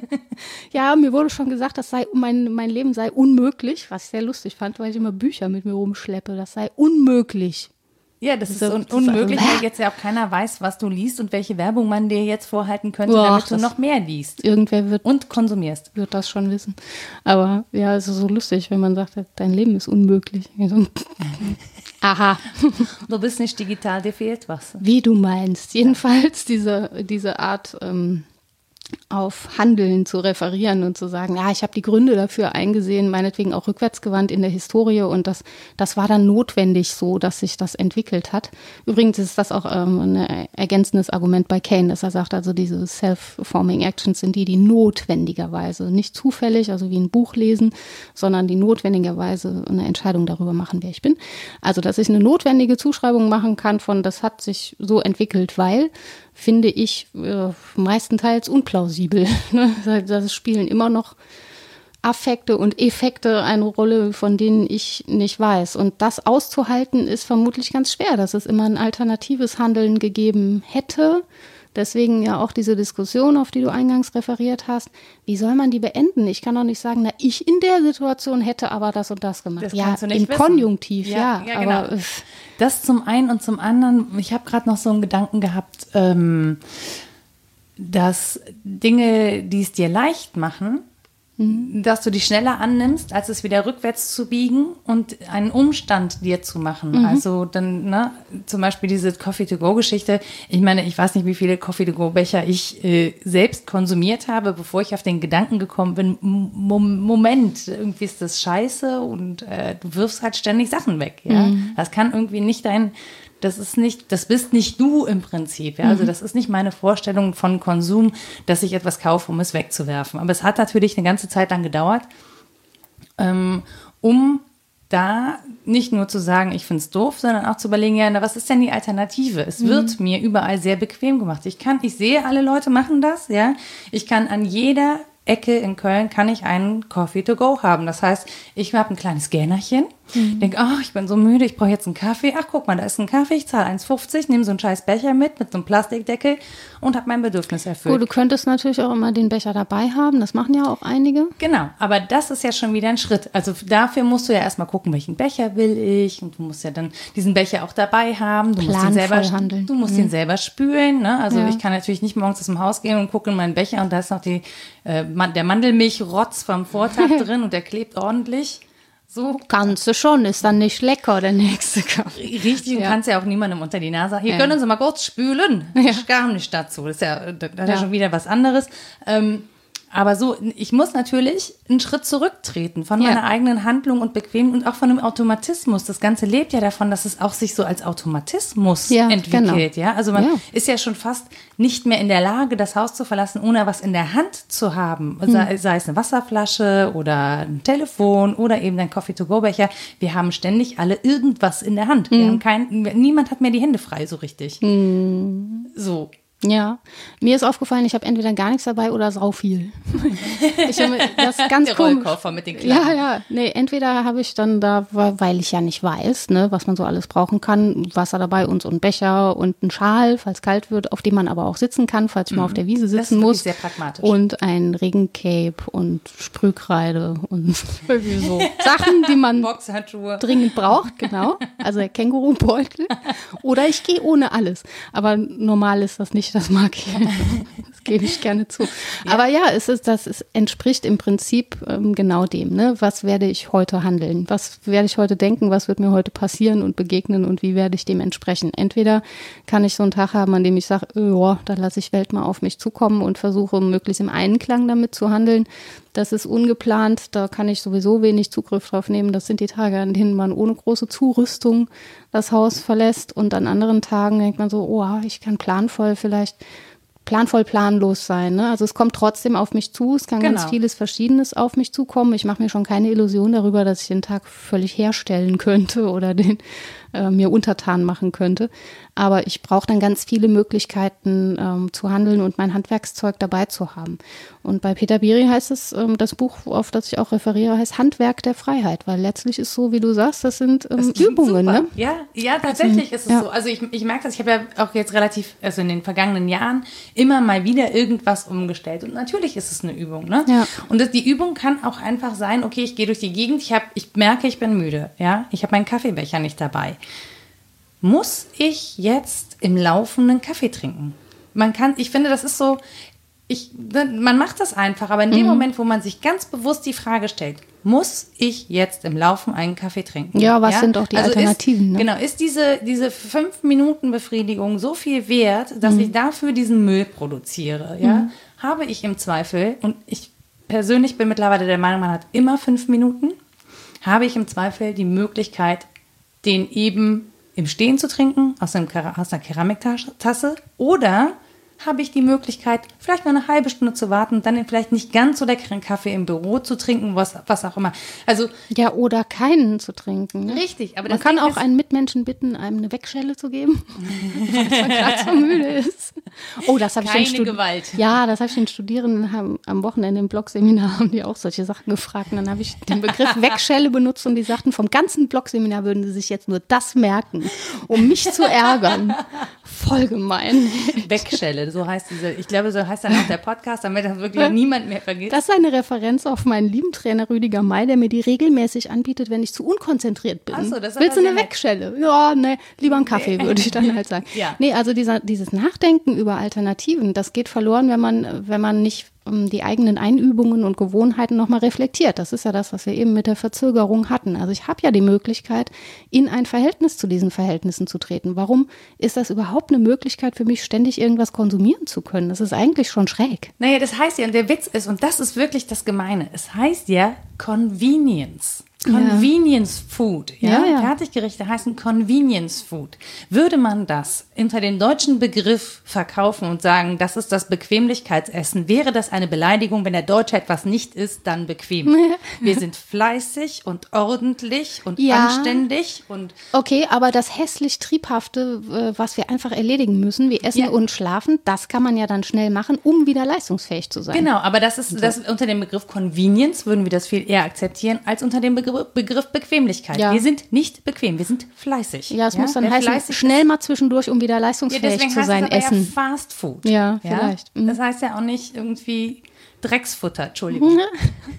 ja, mir wurde schon gesagt, das sei mein, mein Leben sei unmöglich, was ich sehr lustig fand, weil ich immer Bücher mit mir rumschleppe. Das sei unmöglich. Ja, das ist un das ist unmöglich, also- weil jetzt ja auch keiner weiß, was du liest und welche Werbung man dir jetzt vorhalten könnte, Boah, damit du noch mehr liest Irgendwer wird, und konsumierst. wird das schon wissen. Aber ja, es ist so lustig, wenn man sagt, dein Leben ist unmöglich. Aha, Du bist nicht digital, dir fehlt was. wie du meinst. Jedenfalls diese, diese Art ähm, auf Handeln zu referieren und zu sagen, ja, ich habe die Gründe dafür eingesehen, meinetwegen auch rückwärtsgewandt in der Historie und das, das war dann notwendig so, dass sich das entwickelt hat. Übrigens ist das auch ähm, ein ergänzendes Argument bei Kane, dass er sagt, also diese self-forming actions sind die, die notwendigerweise, nicht zufällig, also wie ein Buch lesen, sondern die notwendigerweise eine Entscheidung darüber machen, wer ich bin. Also, dass ich eine notwendige Zuschreibung machen kann von, das hat sich so entwickelt, weil, finde ich äh, meistenteils unplausibel. Ne? Das spielen immer noch Affekte und Effekte eine Rolle, von denen ich nicht weiß. Und das auszuhalten ist vermutlich ganz schwer, dass es immer ein alternatives Handeln gegeben hätte. Deswegen ja auch diese Diskussion, auf die du eingangs referiert hast. Wie soll man die beenden? Ich kann doch nicht sagen, na, ich in der Situation hätte aber das und das gemacht. Das ja, kannst du nicht im wissen. Konjunktiv, ja. Ja, ja, genau. aber, Das zum einen und zum anderen, ich habe gerade noch so einen Gedanken gehabt, ähm, dass Dinge, die es dir leicht machen, Mhm. dass du die schneller annimmst, als es wieder rückwärts zu biegen und einen Umstand dir zu machen. Mhm. Also dann, ne, zum Beispiel diese Coffee-to-go-Geschichte. Ich meine, ich weiß nicht, wie viele Coffee-to-go-Becher ich äh, selbst konsumiert habe, bevor ich auf den Gedanken gekommen bin, M Mom- Moment, irgendwie ist das scheiße und äh, du wirfst halt ständig Sachen weg. Ja? Mhm. Das kann irgendwie nicht dein, das ist nicht, das bist nicht du im Prinzip. Ja? Also Mhm. das ist nicht meine Vorstellung von Konsum, dass ich etwas kaufe, um es wegzuwerfen. Aber es hat natürlich eine ganze Zeit lang gedauert, ähm, um da nicht nur zu sagen, ich finde es doof, sondern auch zu überlegen, ja, na, was ist denn die Alternative? Es Mhm. wird mir überall sehr bequem gemacht. Ich kann, ich sehe, alle Leute machen das, ja. Ich kann an jeder Ecke in Köln kann ich einen Coffee to go haben. Das heißt, ich habe ein kleines Gähnerchen, mhm. denke, oh, ich bin so müde, ich brauche jetzt einen Kaffee. Ach, guck mal, da ist ein Kaffee, ich zahle 1,50, nehme so einen scheiß Becher mit, mit so einem Plastikdeckel und habe mein Bedürfnis erfüllt. Gut, du könntest natürlich auch immer den Becher dabei haben, das machen ja auch einige. Genau, aber das ist ja schon wieder ein Schritt. Also dafür musst du ja erstmal gucken, welchen Becher will ich und du musst ja dann diesen Becher auch dabei haben. Du musst ihn selber, handeln. Du musst mhm. ihn selber spülen. Ne? Also ja. ich kann natürlich nicht morgens aus dem Haus gehen und gucken in meinen Becher und da ist noch die, äh, der Mandelmilchrotz vom Vortag drin und der klebt ordentlich. So. Kannst du schon, ist dann nicht lecker, der nächste Kaffee. Richtig, ja. du kannst ja auch niemandem unter die Nase. Hier ja. können Sie mal kurz spülen. Ja. Ich kam nicht dazu. Das ist ja, das ist ja. schon wieder was anderes. Ähm, aber so, ich muss natürlich einen Schritt zurücktreten von ja. meiner eigenen Handlung und Bequem und auch von einem Automatismus. Das Ganze lebt ja davon, dass es auch sich so als Automatismus ja, entwickelt. Genau. Ja, also man ja. ist ja schon fast nicht mehr in der Lage, das Haus zu verlassen, ohne was in der Hand zu haben. Hm. Sei, sei, es eine Wasserflasche oder ein Telefon oder eben ein Coffee-to-go-Becher. Wir haben ständig alle irgendwas in der Hand. Hm. Wir haben kein, niemand hat mehr die Hände frei so richtig. Hm. So. Ja, mir ist aufgefallen, ich habe entweder gar nichts dabei oder sau viel. ich habe das ganz Der Rollkoffer mit den Klappen. Ja, ja, nee, entweder habe ich dann da, weil ich ja nicht weiß, ne, was man so alles brauchen kann, Wasser dabei und so ein Becher und ein Schal, falls kalt wird, auf dem man aber auch sitzen kann, falls ich mhm. mal auf der Wiese sitzen das ist muss. Sehr pragmatisch. Und ein Regencape und Sprühkreide und irgendwie so Sachen, die man dringend braucht, genau. Also der Kängurubeutel. Oder ich gehe ohne alles. Aber normal ist das nicht ich, das mag ich. Das gebe ich gerne zu. Ja. Aber ja, es ist, das ist, entspricht im Prinzip ähm, genau dem. Ne? Was werde ich heute handeln? Was werde ich heute denken? Was wird mir heute passieren und begegnen und wie werde ich dem entsprechen? Entweder kann ich so einen Tag haben, an dem ich sage, ja, da lasse ich Welt mal auf mich zukommen und versuche möglichst im Einklang damit zu handeln. Das ist ungeplant, da kann ich sowieso wenig Zugriff drauf nehmen. Das sind die Tage, an denen man ohne große Zurüstung das Haus verlässt. Und an anderen Tagen denkt man so, oh, ich kann planvoll vielleicht planvoll planlos sein. Ne? Also es kommt trotzdem auf mich zu, es kann genau. ganz vieles Verschiedenes auf mich zukommen. Ich mache mir schon keine Illusion darüber, dass ich den Tag völlig herstellen könnte oder den äh, mir untertan machen könnte. Aber ich brauche dann ganz viele Möglichkeiten ähm, zu handeln und mein Handwerkszeug dabei zu haben. Und bei Peter Biri heißt es, ähm, das Buch, auf das ich auch referiere, heißt Handwerk der Freiheit, weil letztlich ist so, wie du sagst, das sind ähm, das Übungen. Ne? Ja, ja, tatsächlich ist es ja. so. Also ich, ich merke das, ich habe ja auch jetzt relativ, also in den vergangenen Jahren immer mal wieder irgendwas umgestellt. Und natürlich ist es eine Übung. Ne? Ja. Und das, die Übung kann auch einfach sein, okay, ich gehe durch die Gegend, ich, hab, ich merke, ich bin müde. Ja? Ich habe meinen Kaffeebecher nicht dabei muss ich jetzt im laufenden Kaffee trinken? Man kann, ich finde, das ist so, ich, man macht das einfach, aber in dem mhm. Moment, wo man sich ganz bewusst die Frage stellt, muss ich jetzt im Laufen einen Kaffee trinken? Ja, was ja? sind auch die also Alternativen? Ist, ne? Genau, ist diese, diese fünf Minuten Befriedigung so viel wert, dass mhm. ich dafür diesen Müll produziere? Ja, mhm. habe ich im Zweifel und ich persönlich bin mittlerweile der Meinung, man hat immer fünf Minuten, habe ich im Zweifel die Möglichkeit, den eben im Stehen zu trinken, aus, einem, aus einer Keramiktasse, oder habe ich die Möglichkeit, vielleicht mal eine halbe Stunde zu warten und dann vielleicht nicht ganz so leckeren Kaffee im Büro zu trinken, was, was auch immer. Also ja, oder keinen zu trinken. Ne? Richtig, aber man kann auch einen Mitmenschen bitten, einem eine Wegschelle zu geben, wenn man gerade so müde ist. Oh, das habe ich Keine den Gewalt. Ja, das habe ich den Studierenden haben, am Wochenende im Blogseminar haben die auch solche Sachen gefragt. Und dann habe ich den Begriff Wegschelle benutzt und die sagten, vom ganzen Blogseminar würden sie sich jetzt nur das merken, um mich zu ärgern. Voll gemein. Wegschelle, so heißt diese, ich glaube, so heißt dann auch der Podcast, damit das wirklich niemand mehr vergisst. Das ist eine Referenz auf meinen lieben Trainer Rüdiger May, der mir die regelmäßig anbietet, wenn ich zu unkonzentriert bin. Ach so, das Willst du eine Wegschelle? Ja, ne, lieber einen Kaffee, würde ich dann halt sagen. ja. Nee, also dieser, dieses Nachdenken über Alternativen, das geht verloren, wenn man, wenn man nicht die eigenen Einübungen und Gewohnheiten nochmal reflektiert. Das ist ja das, was wir eben mit der Verzögerung hatten. Also ich habe ja die Möglichkeit, in ein Verhältnis zu diesen Verhältnissen zu treten. Warum ist das überhaupt eine Möglichkeit für mich, ständig irgendwas konsumieren zu können? Das ist eigentlich schon schräg. Naja, das heißt ja, und der Witz ist, und das ist wirklich das Gemeine, es heißt ja, Convenience. Convenience Food. Ja? Ja, ja. Fertiggerichte heißen Convenience Food. Würde man das unter dem deutschen Begriff verkaufen und sagen, das ist das Bequemlichkeitsessen, wäre das eine Beleidigung, wenn der Deutsche etwas nicht isst, dann bequem. Wir sind fleißig und ordentlich und Ja. anständig und Okay, aber das hässlich Triebhafte, äh, was wir einfach erledigen müssen, wie Essen Ja. und Schlafen, das kann man ja dann schnell machen, um wieder leistungsfähig zu sein. Genau, aber das ist das unter dem Begriff Convenience würden wir das viel eher akzeptieren als unter dem Begriff, Begriff Bequemlichkeit. Ja. Wir sind nicht bequem, wir sind fleißig. Ja, es muss dann Wer heißen, schnell mal zwischendurch, um wieder Ja, leistungsfähig deswegen zu heißt sein, es aber essen. ja Fast Food. Ja, vielleicht. Mhm. Das heißt ja auch nicht irgendwie Drecksfutter, Entschuldigung.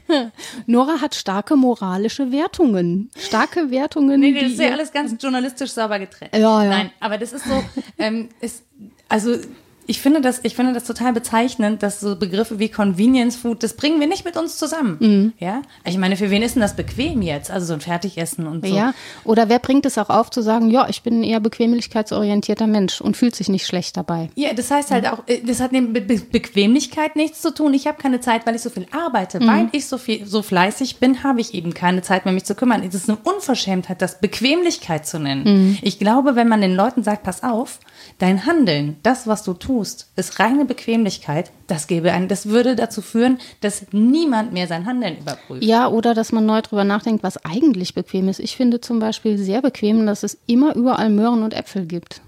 Nora hat starke moralische Wertungen. Starke Wertungen. Nee, das die ist ja alles ganz journalistisch sauber getrennt. Ja, ja. Nein, aber das ist so, ähm, ist, also ich finde das, ich finde das total bezeichnend, dass so Begriffe wie Convenience Food, das bringen wir nicht mit uns zusammen. Mhm. Ja, ich meine, für wen ist denn das bequem jetzt? Also so ein Fertigessen und so. Ja, oder wer bringt es auch auf zu sagen, ja, ich bin ein eher bequemlichkeitsorientierter Mensch und fühlt sich nicht schlecht dabei. Ja, das heißt halt auch, äh, das hat mit Be Be Bequemlichkeit nichts zu tun. Ich habe keine Zeit, weil ich so viel arbeite. Weil ich so viel, so fleißig bin, habe ich eben keine Zeit mehr, mich zu kümmern. Es ist eine Unverschämtheit, das Bequemlichkeit zu nennen. Ich glaube, wenn man den Leuten sagt, pass auf, dein Handeln, das, was du tust, ist reine Bequemlichkeit, das gäbe ein, das würde dazu führen, dass niemand mehr sein Handeln überprüft. Ja, oder dass man neu drüber nachdenkt, was eigentlich bequem ist. Ich finde zum Beispiel sehr bequem, dass es immer überall Möhren und Äpfel gibt.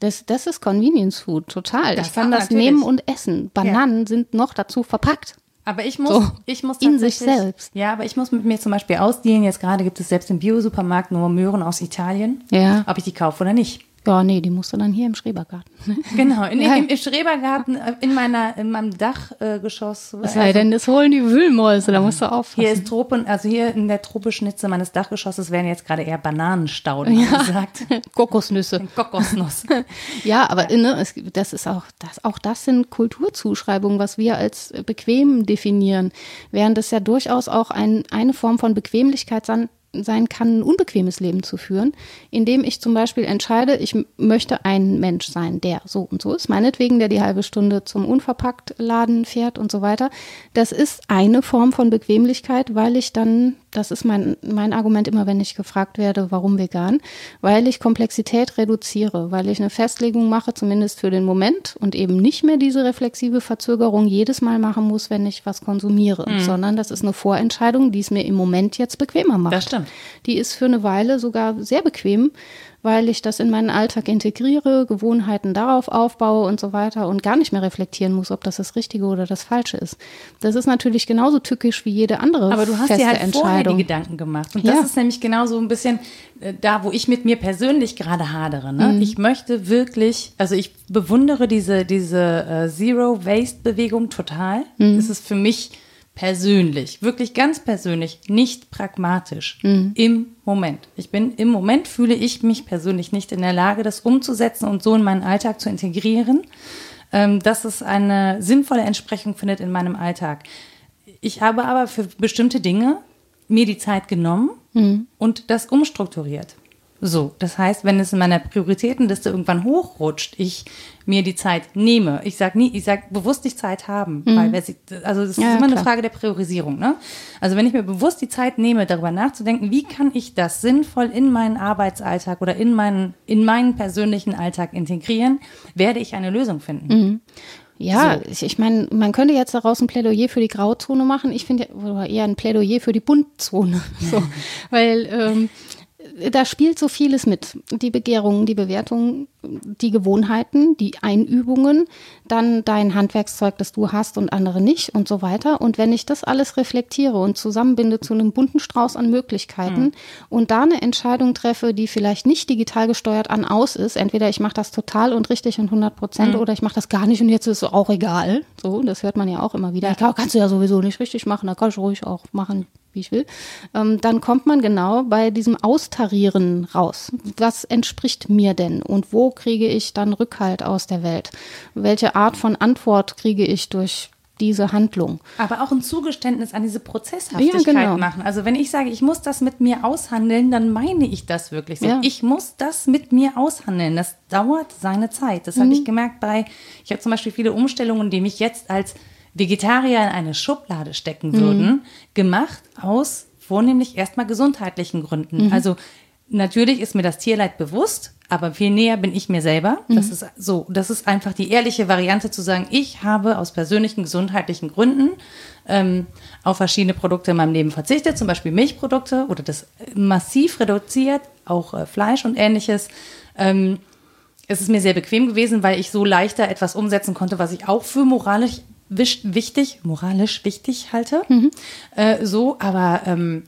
Das, das ist Convenience Food, total. Das ich kann das natürlich. nehmen und essen. Bananen sind noch dazu verpackt. Aber ich muss, So, ich muss in sich selbst. Ja, aber ich muss mit mir zum Beispiel ausdealen. Jetzt gerade gibt es selbst im Biosupermarkt nur Möhren aus Italien. Ja. Ob ich die kaufe oder nicht. Ja, nee, die musst du dann hier im Schrebergarten. Genau, in, Ja. im, im Schrebergarten, äh, in meiner, in meinem Dachgeschoss. Es sei denn, das holen die Wühlmäuse, da musst du aufpassen. Hier ist Tropen, also hier in der Tropenschnitze meines Dachgeschosses werden jetzt gerade eher Bananenstauden gesagt. Kokosnüsse. Kokosnuss. Ja, aber ne, es, das ist auch das, auch das sind Kulturzuschreibungen, was wir als äh, bequem definieren, während es ja durchaus auch ein, eine Form von Bequemlichkeit sein, sein kann, ein unbequemes Leben zu führen, indem ich zum Beispiel entscheide, ich möchte ein Mensch sein, der so und so ist, meinetwegen, der die halbe Stunde zum Unverpacktladen fährt und so weiter. Das ist eine Form von Bequemlichkeit, weil ich dann, das ist mein, mein Argument immer, wenn ich gefragt werde, warum vegan, weil ich Komplexität reduziere, weil ich eine Festlegung mache, zumindest für den Moment und eben nicht mehr diese reflexive Verzögerung jedes Mal machen muss, wenn ich was konsumiere, sondern das ist eine Vorentscheidung, die es mir im Moment jetzt bequemer macht. Das stimmt. Die ist für eine Weile sogar sehr bequem, weil ich das in meinen Alltag integriere, Gewohnheiten darauf aufbaue und so weiter und gar nicht mehr reflektieren muss, ob das das Richtige oder das Falsche ist. Das ist natürlich genauso tückisch wie jede andere Aber du hast feste dir halt vorher die. Gedanken gemacht. Und Ja. das ist nämlich genau so ein bisschen äh, da, wo ich mit mir persönlich gerade hadere. Ne? Mhm. Ich möchte wirklich, also ich bewundere diese, diese äh, Zero-Waste-Bewegung total. Mhm. Es ist für mich persönlich, wirklich ganz persönlich, nicht pragmatisch Mhm. im Moment. Ich bin im Moment fühle ich mich persönlich nicht in der Lage, das umzusetzen und so in meinen Alltag zu integrieren, ähm, dass es eine sinnvolle Entsprechung findet in meinem Alltag. Ich habe aber für bestimmte Dinge mir die Zeit genommen und das umstrukturiert. So, das heißt, wenn es in meiner Prioritätenliste irgendwann hochrutscht, ich mir die Zeit nehme. Ich sage nie, ich sage bewusst die Zeit haben, weil wer sie, also das ist Ja, immer eine klar. Frage der Priorisierung. Ne? Also wenn ich mir bewusst die Zeit nehme, darüber nachzudenken, wie kann ich das sinnvoll in meinen Arbeitsalltag oder in meinen in meinen persönlichen Alltag integrieren, werde ich eine Lösung finden. Ja, ich, ich meine, man könnte jetzt daraus ein Plädoyer für die Grauzone machen. Ich finde ja- eher ein Plädoyer für die Buntzone. So, weil ähm, da spielt so vieles mit. Die Begehrungen, die Bewertungen, die Gewohnheiten, die Einübungen, dann dein Handwerkszeug, das du hast und andere nicht und so weiter. Und wenn ich das alles reflektiere und zusammenbinde zu einem bunten Strauß an Möglichkeiten und da eine Entscheidung treffe, die vielleicht nicht digital gesteuert an aus ist, entweder ich mache das total und richtig und 100 Prozent oder ich mache das gar nicht und jetzt ist es auch egal. So, das hört man ja auch immer wieder. Ja. Kannst du ja sowieso nicht richtig machen, da kann ich ruhig auch machen, wie ich will. Ähm, dann kommt man genau bei diesem Austarieren raus. Was entspricht mir denn und wo kriege ich dann Rückhalt aus der Welt? Welche Art von Antwort kriege ich durch diese Handlung? Aber auch ein Zugeständnis an diese Prozesshaftigkeit Ja, genau. machen. Also wenn ich sage, ich muss das mit mir aushandeln, dann meine ich das wirklich so. Ja. Ich muss das mit mir aushandeln. Das dauert seine Zeit. Das habe ich Mhm. gemerkt bei, ich habe zum Beispiel viele Umstellungen, die mich jetzt als Vegetarier in eine Schublade stecken würden, mhm. gemacht aus vornehmlich erstmal gesundheitlichen Gründen. Mhm. Also natürlich ist mir das Tierleid bewusst, aber viel näher bin ich mir selber. Mhm. Das ist so, das ist einfach die ehrliche Variante zu sagen, ich habe aus persönlichen gesundheitlichen Gründen ähm, auf verschiedene Produkte in meinem Leben verzichtet, zum Beispiel Milchprodukte oder das massiv reduziert, auch äh, Fleisch und ähnliches. Ähm, es ist mir sehr bequem gewesen, weil ich so leichter etwas umsetzen konnte, was ich auch für moralisch wichtig, moralisch wichtig halte. Mhm. Äh, so, aber ähm,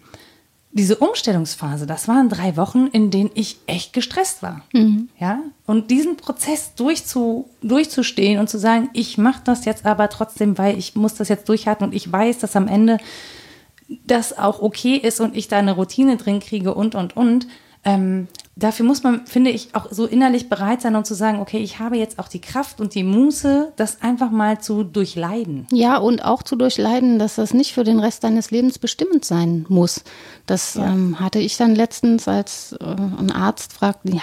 diese Umstellungsphase, das waren drei Wochen, in denen ich echt gestresst war. Mhm. Ja, und diesen Prozess durchzu, durchzustehen und zu sagen, ich mache das jetzt aber trotzdem, weil ich muss das jetzt durchhalten und ich weiß, dass am Ende das auch okay ist und ich da eine Routine drin kriege und und und. Ähm, dafür muss man, finde ich, auch so innerlich bereit sein und zu sagen, okay, ich habe jetzt auch die Kraft und die Muße, das einfach mal zu durchleiden. Ja, und auch zu durchleiden, dass das nicht für den Rest deines Lebens bestimmend sein muss. Das ja. ähm, hatte ich dann letztens, als äh, ein Arzt fragte, ja,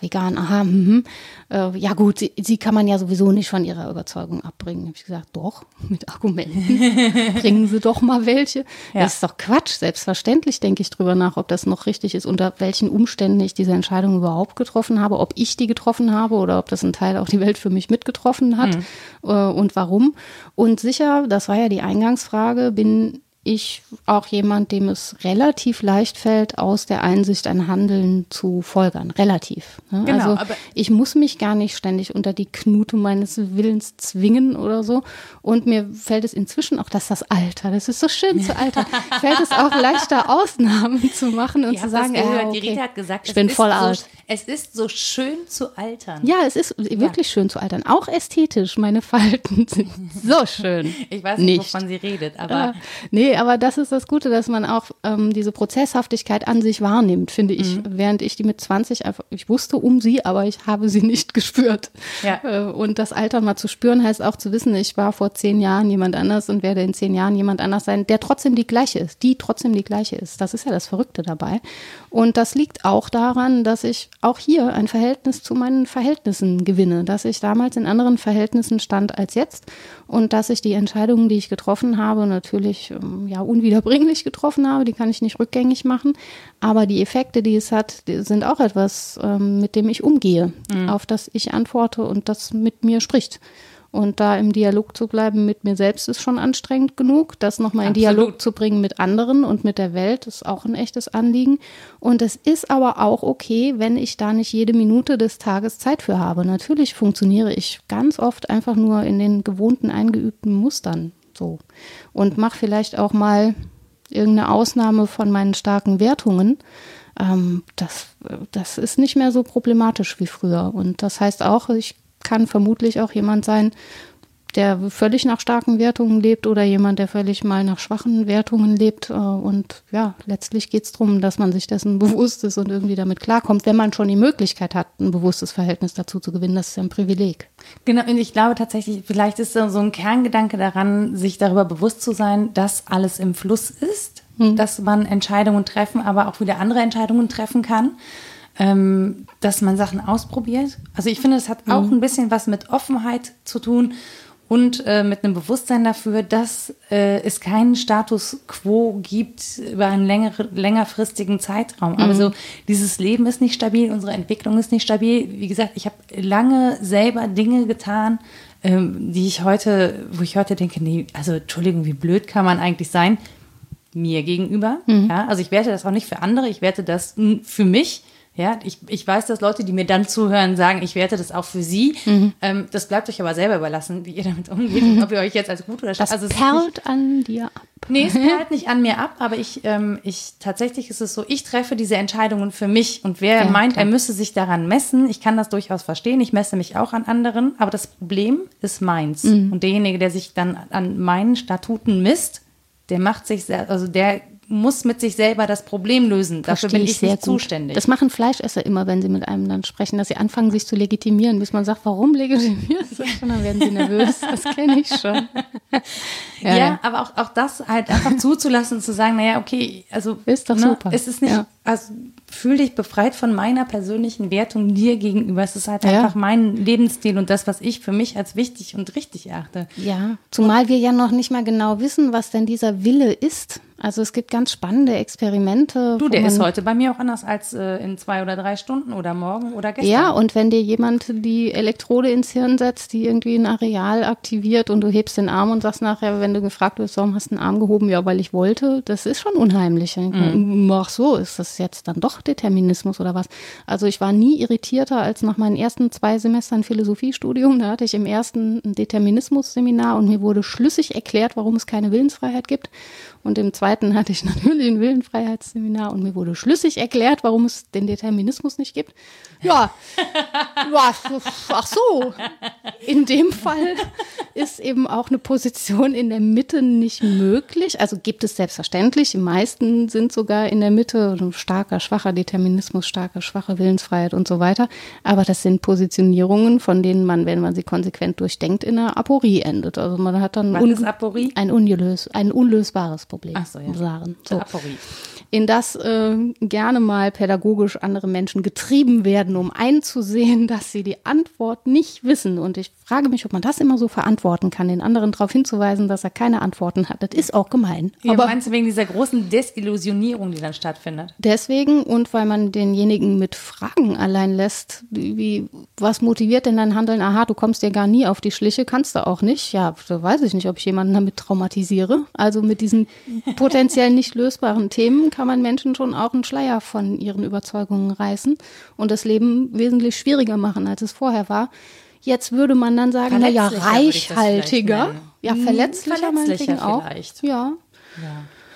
vegan, aha, mhm. Äh, ja gut, sie, sie, kann man ja sowieso nicht von ihrer Überzeugung abbringen. Habe ich gesagt, doch, mit Argumenten. Bringen Sie doch mal welche. Ja. Das ist doch Quatsch. Selbstverständlich denke ich drüber nach, ob das noch richtig ist, unter welchen Umständen ich diese Entscheidung überhaupt getroffen habe, ob ich die getroffen habe oder ob das ein Teil auch die Welt für mich mitgetroffen hat mhm. äh, und warum. Und sicher, das war ja die Eingangsfrage, bin ich auch jemand, dem es relativ leicht fällt, aus der Einsicht ein Handeln zu folgern. Relativ. Ne? Genau, also ich muss mich gar nicht ständig unter die Knute meines Willens zwingen oder so. Und mir fällt es inzwischen auch, dass das Alter, das ist so schön zu Alter, fällt es auch leichter, Ausnahmen zu machen und ich zu sagen, das gehört. Äh, okay, die Rita hat gesagt, ich bin voll alt. So, es ist so schön zu altern. Ja, es ist wirklich ja. schön zu altern. Auch ästhetisch. Meine Falten sind so schön. Ich weiß nicht, nicht. wovon sie redet, aber. Äh, nee, aber das ist das Gute, dass man auch ähm, diese Prozesshaftigkeit an sich wahrnimmt, finde ich. Mhm. Während ich die mit 20 einfach, ich wusste um sie, aber ich habe sie nicht gespürt. Ja. Äh, und das Alter mal zu spüren, heißt auch zu wissen, ich war vor zehn Jahren jemand anders und werde in zehn Jahren jemand anders sein, der trotzdem die gleiche ist, die trotzdem die gleiche ist. Das ist ja das Verrückte dabei. Und das liegt auch daran, dass ich auch hier ein Verhältnis zu meinen Verhältnissen gewinne, dass ich damals in anderen Verhältnissen stand als jetzt und dass ich die Entscheidungen, die ich getroffen habe, natürlich ähm, ja unwiederbringlich getroffen habe, die kann ich nicht rückgängig machen, aber die Effekte, die es hat, sind auch etwas, ähm, mit dem ich umgehe, mhm. auf das ich antworte und das mit mir spricht. Und da im Dialog zu bleiben mit mir selbst ist schon anstrengend genug. Das nochmal in Dialog zu bringen mit anderen und mit der Welt ist auch ein echtes Anliegen. Und es ist aber auch okay, wenn ich da nicht jede Minute des Tages Zeit für habe. Natürlich funktioniere ich ganz oft einfach nur in den gewohnten, eingeübten Mustern so. Und mache vielleicht auch mal irgendeine Ausnahme von meinen starken Wertungen. Ähm, das, das ist nicht mehr so problematisch wie früher. Und das heißt auch, ich kann vermutlich auch jemand sein, der völlig nach starken Wertungen lebt oder jemand, der völlig mal nach schwachen Wertungen lebt. Äh, und ja, letztlich geht es darum, dass man sich dessen bewusst ist und irgendwie damit klarkommt, wenn man schon die Möglichkeit hat, ein bewusstes Verhältnis dazu zu gewinnen. Das ist ja ein Privileg. Genau, und ich glaube tatsächlich, vielleicht ist so ein Kerngedanke daran, sich darüber bewusst zu sein, dass alles im Fluss ist, hm. dass man Entscheidungen treffen, aber auch wieder andere Entscheidungen treffen kann ähm, dass man Sachen ausprobiert. Also ich finde, es hat auch mhm. ein bisschen was mit Offenheit zu tun und äh, mit einem Bewusstsein dafür, dass äh, es keinen Status quo gibt über einen längere, längerfristigen Zeitraum. Mhm. Also dieses Leben ist nicht stabil, unsere Entwicklung ist nicht stabil. Wie gesagt, ich habe lange selber Dinge getan, ähm, die ich heute, wo ich heute denke, nee, also Entschuldigung, wie blöd kann man eigentlich sein? Mir gegenüber. Mhm. Ja, also ich werte das auch nicht für andere, ich werte das für mich ja, ich, ich weiß, dass Leute, die mir dann zuhören, sagen, ich werte das auch für sie. Mhm. Ähm, das bleibt euch aber selber überlassen, wie ihr damit umgeht und ob ihr euch jetzt als gut oder schlecht. Das also perlt an dir ab. Nee, es perlt nicht an mir ab, aber ich, ähm, ich tatsächlich ist es so, ich treffe diese Entscheidungen für mich und wer ja, meint, klar. er müsse sich daran messen, ich kann das durchaus verstehen, ich messe mich auch an anderen, aber das Problem ist meins. Mhm. Und derjenige, der sich dann an meinen Statuten misst, der macht sich, also der muss mit sich selber das Problem lösen. Dafür Verstehe bin ich, ich nicht gut. zuständig. Das machen Fleischesser immer, wenn sie mit einem dann sprechen, dass sie anfangen, sich zu legitimieren, bis man sagt, warum legitimierst du? Und dann werden sie nervös. Das kenne ich schon. ja, ja, aber auch, auch das halt einfach zuzulassen und zu sagen, naja, okay, also ist doch ne, super. Ist es nicht, ja. Also fühl dich befreit von meiner persönlichen Wertung dir gegenüber. Es ist halt Ja. einfach mein Lebensstil und das, was ich für mich als wichtig und richtig erachte. Ja, zumal wir ja noch nicht mal genau wissen, was denn dieser Wille ist. Also es gibt ganz spannende Experimente. Du, der ist heute bei mir auch anders als äh, in zwei oder drei Stunden oder morgen oder gestern. Ja, und wenn dir jemand die Elektrode ins Hirn setzt, die irgendwie ein Areal aktiviert und du hebst den Arm und sagst nachher, wenn du gefragt wirst, warum hast du den Arm gehoben? Ja, weil ich wollte. Das ist schon unheimlich. Mhm. Ach so, ist das jetzt dann doch Determinismus oder was? Also ich war nie irritierter als nach meinen ersten zwei Semestern Philosophiestudium. Da hatte ich im ersten ein Determinismus-Seminar und mir wurde schlüssig erklärt, warum es keine Willensfreiheit gibt. Und im zweiten hatte ich natürlich ein Willenfreiheitsseminar und mir wurde schlüssig erklärt, warum es den Determinismus nicht gibt. Ja, ja, ach so. In dem Fall ist eben auch eine Position in der Mitte nicht möglich. Also gibt es selbstverständlich. Die meisten sind sogar in der Mitte, starker, schwacher Determinismus, starke, schwache Willensfreiheit und so weiter. Aber das sind Positionierungen, von denen man, wenn man sie konsequent durchdenkt, in einer Aporie endet. Also man hat dann un- ein, ungelös ein unlösbares Problem. Ach so, ja. So Aporie. In das äh, gerne mal pädagogisch andere Menschen getrieben werden, um einzusehen, dass sie die Antwort nicht wissen. Und ich frage mich, ob man das immer so verantworten kann, den anderen darauf hinzuweisen, dass er keine Antworten hat. Das ist auch gemein. Ja, Aber meinst du wegen dieser großen Desillusionierung, die dann stattfindet? deswegen und weil man denjenigen mit Fragen allein lässt, wie, was motiviert denn dein Handeln? Aha, du kommst dir gar nie auf die Schliche, kannst du auch nicht. Ja, da weiß ich nicht, ob ich jemanden damit traumatisiere. Also mit diesen potenziell nicht lösbaren Themen kann man Menschen schon auch einen Schleier von ihren Überzeugungen reißen und das Leben wesentlich schwieriger machen, als es vorher war. Jetzt würde man dann sagen, na ja, Verletzlicher reichhaltiger. Ja, Hm, verletzlicher, verletzlicher meinetwegen auch. vielleicht. Ja,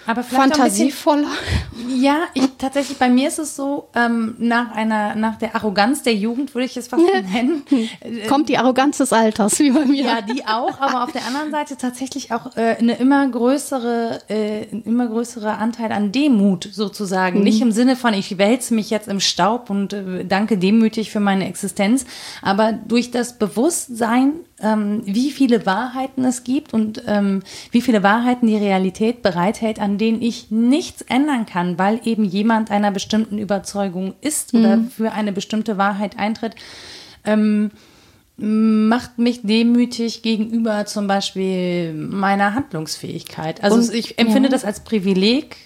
Aber ein bisschen fantasievoller. Ja, ich tatsächlich, bei mir ist es so, ähm, nach einer, nach der Arroganz der Jugend würde ich es fast nennen. Kommt die Arroganz des Alters, wie bei mir. Ja, die auch, aber auf der anderen Seite tatsächlich auch äh, eine immer größere, äh, ein immer größerer Anteil an Demut sozusagen. Nicht im Sinne von, ich wälze mich jetzt im Staub und äh, danke demütig für meine Existenz, aber durch das Bewusstsein, ähm, wie viele Wahrheiten es gibt und ähm, wie viele Wahrheiten die Realität bereithält, an denen ich nichts ändern kann, weil eben jemand einer bestimmten Überzeugung ist oder für eine bestimmte Wahrheit eintritt, ähm, macht mich demütig gegenüber zum Beispiel meiner Handlungsfähigkeit. Also Und- ich empfinde ja. das als Privileg,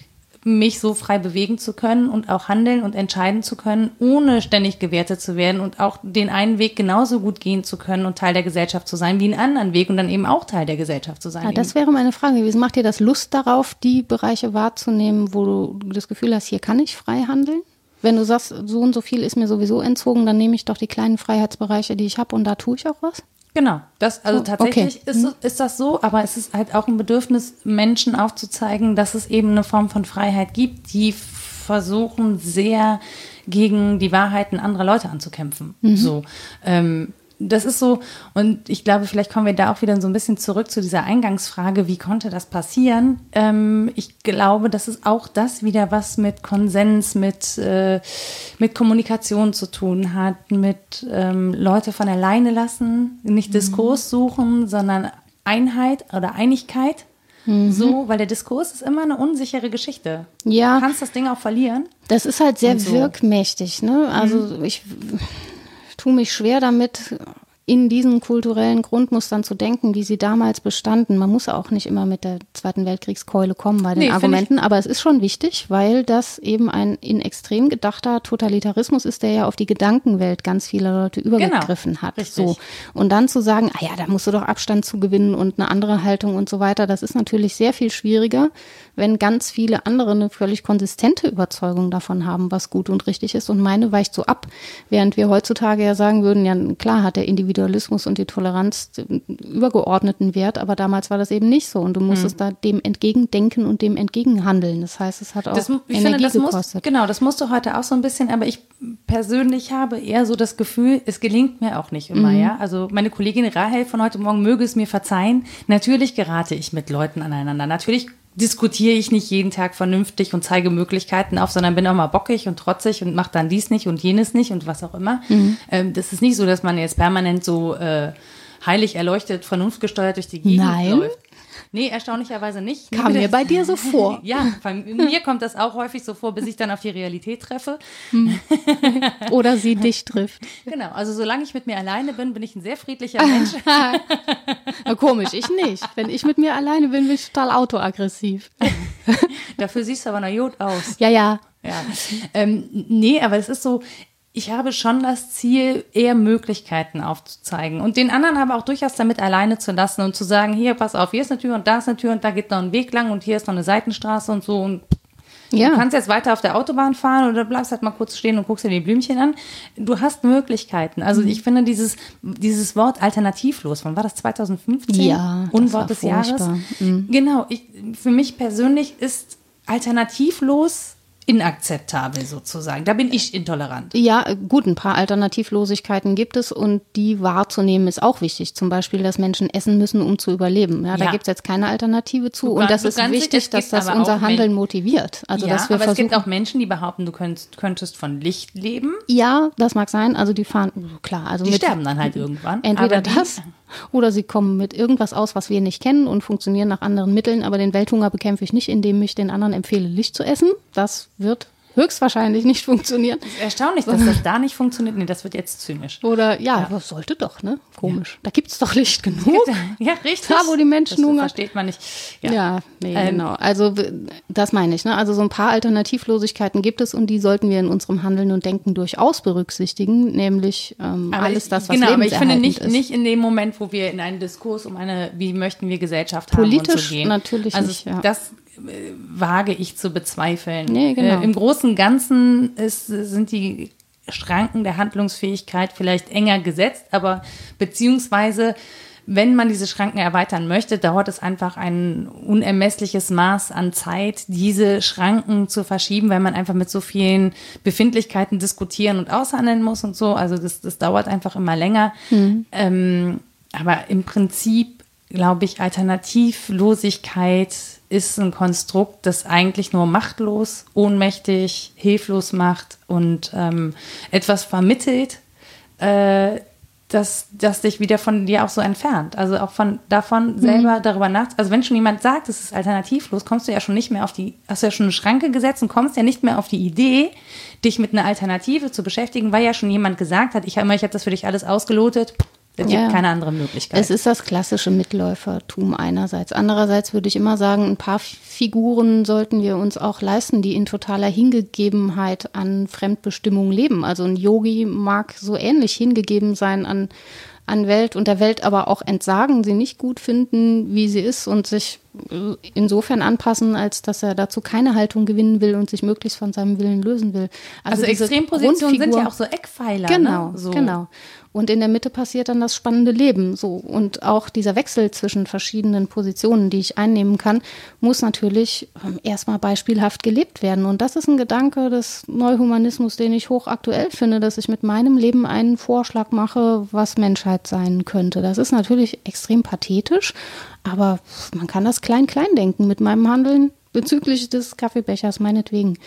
mich so frei bewegen zu können und auch handeln und entscheiden zu können, ohne ständig gewertet zu werden und auch den einen Weg genauso gut gehen zu können und Teil der Gesellschaft zu sein, wie einen anderen Weg und dann eben auch Teil der Gesellschaft zu sein. Ja, das wäre meine Frage gewesen. Macht dir das Lust darauf, die Bereiche wahrzunehmen, wo du das Gefühl hast, hier kann ich frei handeln? Wenn du sagst, so und so viel ist mir sowieso entzogen, dann nehme ich doch die kleinen Freiheitsbereiche, die ich habe und da tue ich auch was? Genau, das, also So, tatsächlich okay. ist, so- ist das so, aber es ist halt auch ein Bedürfnis, Menschen aufzuzeigen, dass es eben eine Form von Freiheit gibt, die versuchen sehr gegen die Wahrheiten anderer Leute anzukämpfen. So, ähm, das ist so, und ich glaube, vielleicht kommen wir da auch wieder so ein bisschen zurück zu dieser Eingangsfrage, wie konnte das passieren? Ähm, ich glaube, dass es auch das wieder was mit Konsens, mit, äh, mit Kommunikation zu tun hat, mit ähm, Leute von alleine lassen, nicht Diskurs suchen, sondern Einheit oder Einigkeit. So, weil der Diskurs ist immer eine unsichere Geschichte. Ja. Du kannst das Ding auch verlieren. Das ist halt sehr so. wirkmächtig. Ne? Also ich tue mich schwer damit, in diesen kulturellen Grundmustern zu denken, wie sie damals bestanden. Man muss auch nicht immer mit der Zweiten Weltkriegskeule kommen bei den Nee, Argumenten, aber es ist schon wichtig, weil das eben ein in extrem gedachter Totalitarismus ist, der ja auf die Gedankenwelt ganz vieler Leute übergegriffen hat. Genau, richtig. So. Und dann zu sagen, ah ja, da musst du doch Abstand zu gewinnen und eine andere Haltung und so weiter, das ist natürlich sehr viel schwieriger, wenn ganz viele andere eine völlig konsistente Überzeugung davon haben, was gut und richtig ist. Und meine weicht so ab, während wir heutzutage ja sagen würden, ja klar hat der Individualismus und die Toleranz übergeordneten Wert, aber damals war das eben nicht so. Und du musstest da dem entgegendenken und dem entgegenhandeln. Das heißt, es hat auch Das, Energie finde, das muss, gekostet. genau, das musst du heute auch so ein bisschen, aber ich persönlich habe eher so das Gefühl, es gelingt mir auch nicht immer, ja. Also meine Kollegin Rahel von heute Morgen möge es mir verzeihen. Natürlich gerate ich mit Leuten aneinander. Natürlich diskutiere ich nicht jeden Tag vernünftig und zeige Möglichkeiten auf, sondern bin auch mal bockig und trotzig und mache dann dies nicht und jenes nicht und was auch immer. Ähm, das ist nicht so, dass man jetzt permanent so äh, heilig erleuchtet, vernunftgesteuert durch die Gegend Nein. läuft. Nee, erstaunlicherweise nicht. Kam mir bei dir so vor. ja, bei mir kommt das auch häufig so vor, bis ich dann auf die Realität treffe. Oder sie dich trifft. Genau, also solange ich mit mir alleine bin, bin ich ein sehr friedlicher Mensch. Na, komisch, ich nicht. Wenn ich mit mir alleine bin, bin ich total autoaggressiv. Dafür siehst du aber noch gut aus. Ja, ja. Ja. Ähm, nee, aber es ist so, ich habe schon das Ziel, eher Möglichkeiten aufzuzeigen und den anderen aber auch durchaus damit alleine zu lassen und zu sagen, hier, pass auf, hier ist eine Tür und da ist eine Tür und da geht noch ein Weg lang und hier ist noch eine Seitenstraße und so und Ja. Du kannst jetzt weiter auf der Autobahn fahren oder bleibst halt mal kurz stehen und guckst dir die Blümchen an. Du hast Möglichkeiten. Also Mhm. ich finde dieses, dieses Wort alternativlos, wann war das 2015? Ja, Unwort des furchtbar. Mhm. Jahres. Genau, ich, für mich persönlich ist alternativlos inakzeptabel sozusagen. Da bin ich intolerant. Ja, gut, ein paar Alternativlosigkeiten gibt es und die wahrzunehmen ist auch wichtig. Zum Beispiel, dass Menschen essen müssen, um zu überleben. Ja, da Ja. gibt es jetzt keine Alternative zu. Du und das ist wichtig, dass das unser Handeln motiviert. Also, ja, dass wir aber es gibt versuchen. auch Menschen, die behaupten, du könntest, könntest von Licht leben. Ja, das mag sein. Also die fahren, klar, also Die sterben dann halt irgendwann. Entweder die- das oder sie kommen mit irgendwas aus, was wir nicht kennen und funktionieren nach anderen Mitteln. Aber den Welthunger bekämpfe ich nicht, indem ich den anderen empfehle, Licht zu essen. Das wird höchstwahrscheinlich nicht funktionieren. Erstaunlich, dass das da nicht funktioniert. Nee, das wird jetzt zynisch. Oder ja, das sollte doch, ne? Komisch. Da gibt es doch Licht genug. Ja, richtig. Da, wo die Menschen das hungern. versteht man nicht. Ja, nee, Ähm, genau. Also das meine ich. Ne? Also so ein paar Alternativlosigkeiten gibt es und die sollten wir in unserem Handeln und Denken durchaus berücksichtigen, nämlich ähm, alles ich, das, was genau, aber ich finde nicht, ist. nicht in dem Moment, wo wir in einen Diskurs um eine, wie möchten wir Gesellschaft haben und Politisch so gehen. natürlich also nicht, ja. das wage ich zu bezweifeln. Nee, genau. Äh, Im Großen und Ganzen ist, sind die Schranken der Handlungsfähigkeit vielleicht enger gesetzt, aber beziehungsweise wenn man diese Schranken erweitern möchte, dauert es einfach ein unermessliches Maß an Zeit, diese Schranken zu verschieben, weil man einfach mit so vielen Befindlichkeiten diskutieren und aushandeln muss und so. Also das, das dauert einfach immer länger. Ähm, aber im Prinzip glaube ich, Alternativlosigkeit ist ein Konstrukt, das eigentlich nur machtlos, ohnmächtig, hilflos macht und ähm, etwas vermittelt, äh, das, das dich wieder von dir auch so entfernt. Also auch von davon selber darüber nach. Also wenn schon jemand sagt, es ist alternativlos, kommst du ja schon nicht mehr auf die, hast du ja schon eine Schranke gesetzt und kommst ja nicht mehr auf die Idee, dich mit einer Alternative zu beschäftigen, weil ja schon jemand gesagt hat, ich habe ich hab das für dich alles ausgelotet. Es gibt Ja. keine andere Möglichkeit. Es ist das klassische Mitläufertum einerseits. Andererseits würde ich immer sagen, ein paar Figuren sollten wir uns auch leisten, die in totaler Hingegebenheit an Fremdbestimmung leben. Also ein Yogi mag so ähnlich hingegeben sein an, an Welt und der Welt aber auch entsagen, sie nicht gut finden, wie sie ist und sich äh, insofern anpassen, als dass er dazu keine Haltung gewinnen will und sich möglichst von seinem Willen lösen will. also diese Extrempositionen sind ja auch so Eckpfeiler. Genau, ne? so. genau. Und in der Mitte passiert dann das spannende Leben. So und auch dieser Wechsel zwischen verschiedenen Positionen, die ich einnehmen kann, muss natürlich ähm, erstmal beispielhaft gelebt werden. Und das ist ein Gedanke des Neuhumanismus, den ich hochaktuell finde, dass ich mit meinem Leben einen Vorschlag mache, was Menschheit sein könnte. Das ist natürlich extrem pathetisch, aber man kann das klein klein denken mit meinem Handeln bezüglich des Kaffeebechers meinetwegen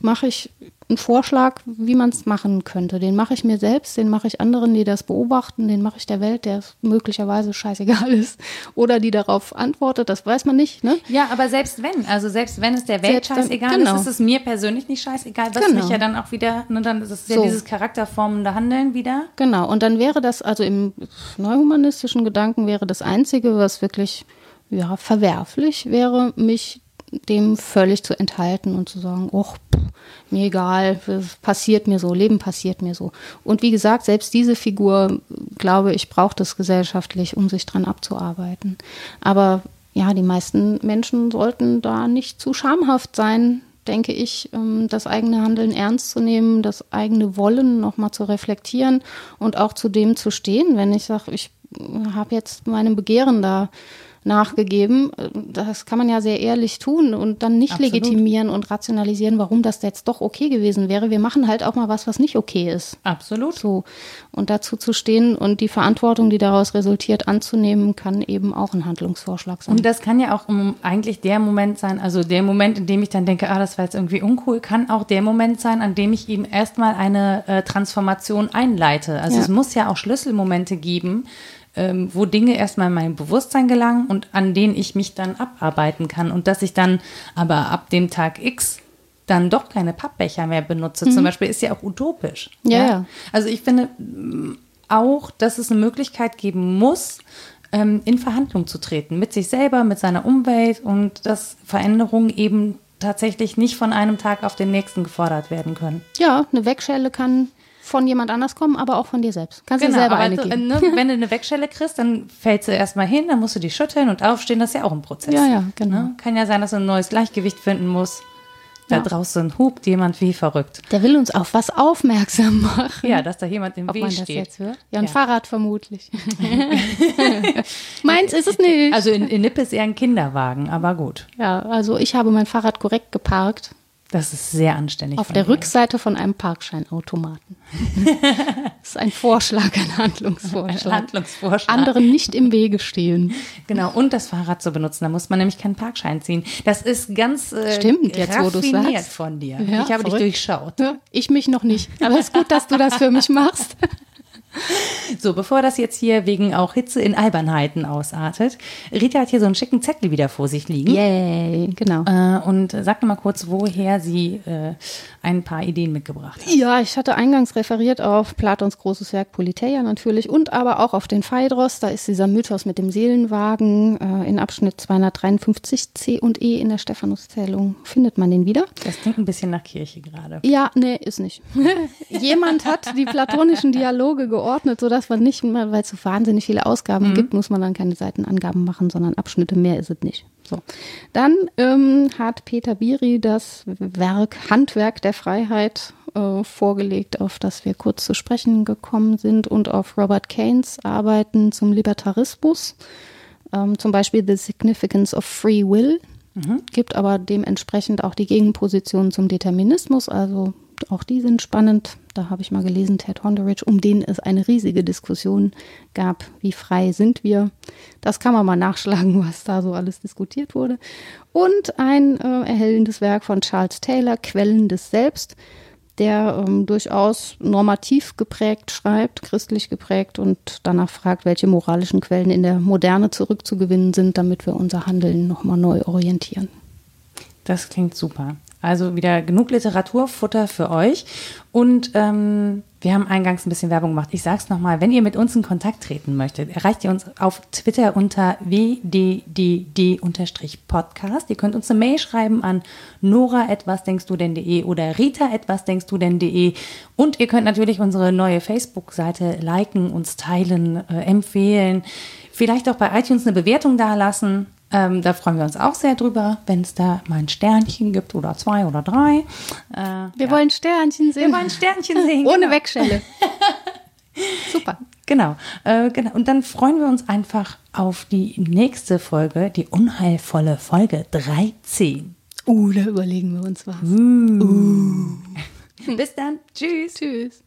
mache ich einen Vorschlag, wie man es machen könnte. Den mache ich mir selbst, den mache ich anderen, die das beobachten, den mache ich der Welt, der möglicherweise scheißegal ist oder die darauf antwortet, das weiß man nicht. Ne? Ja, aber selbst wenn, also selbst wenn es der Welt Selbst dann- scheißegal genau. ist, ist es mir persönlich nicht scheißegal, was Genau. mich ja dann auch wieder, ne, dann ist es ja So. dieses charakterformende Handeln wieder. Genau, und dann wäre das, also im neuhumanistischen Gedanken wäre das Einzige, was wirklich ja, verwerflich wäre, mich dem völlig zu enthalten und zu sagen, och, mir egal, passiert mir so, Leben passiert mir so. Und wie gesagt, selbst diese Figur, glaube ich, braucht es gesellschaftlich, um sich dran abzuarbeiten. Aber ja, die meisten Menschen sollten da nicht zu schamhaft sein, denke ich, ähm, das eigene Handeln ernst zu nehmen, das eigene Wollen nochmal zu reflektieren und auch zu dem zu stehen, wenn ich sage, ich habe jetzt meinem Begehren da nachgegeben. Das kann man ja sehr ehrlich tun und dann nicht Absolut. legitimieren und rationalisieren, warum das jetzt doch okay gewesen wäre. Wir machen halt auch mal was, was nicht okay ist. Absolut. So. Und dazu zu stehen und die Verantwortung, die daraus resultiert, anzunehmen, kann eben auch ein Handlungsvorschlag sein. Und das kann ja auch eigentlich der Moment sein, also der Moment, in dem ich dann denke, ah, das war jetzt irgendwie uncool, kann auch der Moment sein, an dem ich eben erstmal eine äh, Transformation einleite. Also Ja. es muss ja auch Schlüsselmomente geben, ähm, wo Dinge erstmal in mein Bewusstsein gelangen und an denen ich mich dann abarbeiten kann. Und dass ich dann aber ab dem Tag X dann doch keine Pappbecher mehr benutze, zum Beispiel, ist ja auch utopisch. Ja, ja. Also ich finde mm, auch, dass es eine Möglichkeit geben muss, ähm, in Verhandlung zu treten mit sich selber, mit seiner Umwelt und dass Veränderungen eben tatsächlich nicht von einem Tag auf den nächsten gefordert werden können. Ja, eine Wegschelle kann von jemand anders kommen, aber auch von dir selbst. Kannst du selber aber eine du, geben. ne, wenn du eine Wegschelle kriegst, dann fällst du erstmal hin, dann musst du die schütteln und aufstehen, das ist ja auch ein Prozess. Ja, ja, genau. Ne? Kann ja sein, dass du ein neues Gleichgewicht finden musst. Da Ja. draußen hupt jemand wie verrückt. Der will uns auf was aufmerksam machen. Ja, dass da jemand im Ob Weg man das steht. jetzt hört? Ja, ein Ja. Fahrrad vermutlich. Meins ist es nicht. Also in, in Nippe ist eher ein Kinderwagen, aber gut. ja, also ich habe mein Fahrrad korrekt geparkt Das ist sehr anständig. auf der dir. Rückseite von einem Parkscheinautomaten. das ist ein Vorschlag, ein Handlungsvorschlag. Handlungsvorschlag. Anderen nicht im Wege stehen. Genau, und das Fahrrad zu benutzen. Da muss man nämlich keinen Parkschein ziehen. Das ist ganz äh, Stimmt, jetzt, wo sagst. von dir. Ja, ich habe dich verrückt. durchschaut. Ja, Ich mich noch nicht. Aber es ist gut, dass du das für mich machst. So, bevor das jetzt hier wegen auch Hitze in Albernheiten ausartet, Rita hat hier so einen schicken Zettel wieder vor sich liegen. Yay, genau. Äh, und sag doch mal kurz, woher sie äh, ein paar Ideen mitgebracht hat. Ja, ich hatte eingangs referiert auf Platons großes Werk Politeia natürlich und aber auch auf den Phaedros. Da ist dieser Mythos mit dem Seelenwagen äh, in Abschnitt 253 C und E in der Stephanuszählung. Findet man den wieder? Das klingt ein bisschen nach Kirche gerade. Ja, nee, ist nicht. Jemand hat die platonischen Dialoge geordnet, sodass man nicht, weil es so wahnsinnig viele Ausgaben gibt, muss man dann keine Seitenangaben machen, sondern Abschnitte mehr ist es nicht. So. Dann ähm, hat Peter Biri das Werk Handwerk der Freiheit äh, vorgelegt, auf das wir kurz zu sprechen gekommen sind, und auf Robert Keynes Arbeiten zum Libertarismus, ähm, zum Beispiel The Significance of Free Will, gibt aber dementsprechend auch die Gegenposition zum Determinismus, also auch die sind spannend. Da habe ich mal gelesen, Ted Honderich, um den es eine riesige Diskussion gab, wie frei sind wir. Das kann man mal nachschlagen, was da so alles diskutiert wurde. Und ein äh, erhellendes Werk von Charles Taylor, Quellen des Selbst, der ähm, durchaus normativ geprägt schreibt, christlich geprägt und danach fragt, welche moralischen Quellen in der Moderne zurückzugewinnen sind, damit wir unser Handeln nochmal neu orientieren. Das klingt super. Also wieder genug Literaturfutter für euch. Und ähm, wir haben eingangs ein bisschen Werbung gemacht. Ich sage es nochmal, wenn ihr mit uns in Kontakt treten möchtet, erreicht ihr uns auf Twitter unter wddd-podcast. Ihr könnt uns eine Mail schreiben an nora etwas denkst du denn.de oder rita etwas denkst du denn.de. Und ihr könnt natürlich unsere neue Facebook-Seite liken, uns teilen, äh, empfehlen. Vielleicht auch bei iTunes eine Bewertung dalassen. Ähm, da freuen wir uns auch sehr drüber, wenn es da mal ein Sternchen gibt oder zwei oder drei. Äh, Wir wollen Sternchen sehen. wir wollen Sternchen sehen. Ohne genau. Wegschelle. Super. Genau, äh, genau. Und dann freuen wir uns einfach auf die nächste Folge, die unheilvolle Folge 13. Uh, da überlegen wir uns was. Bis dann. Tschüss. Tschüss.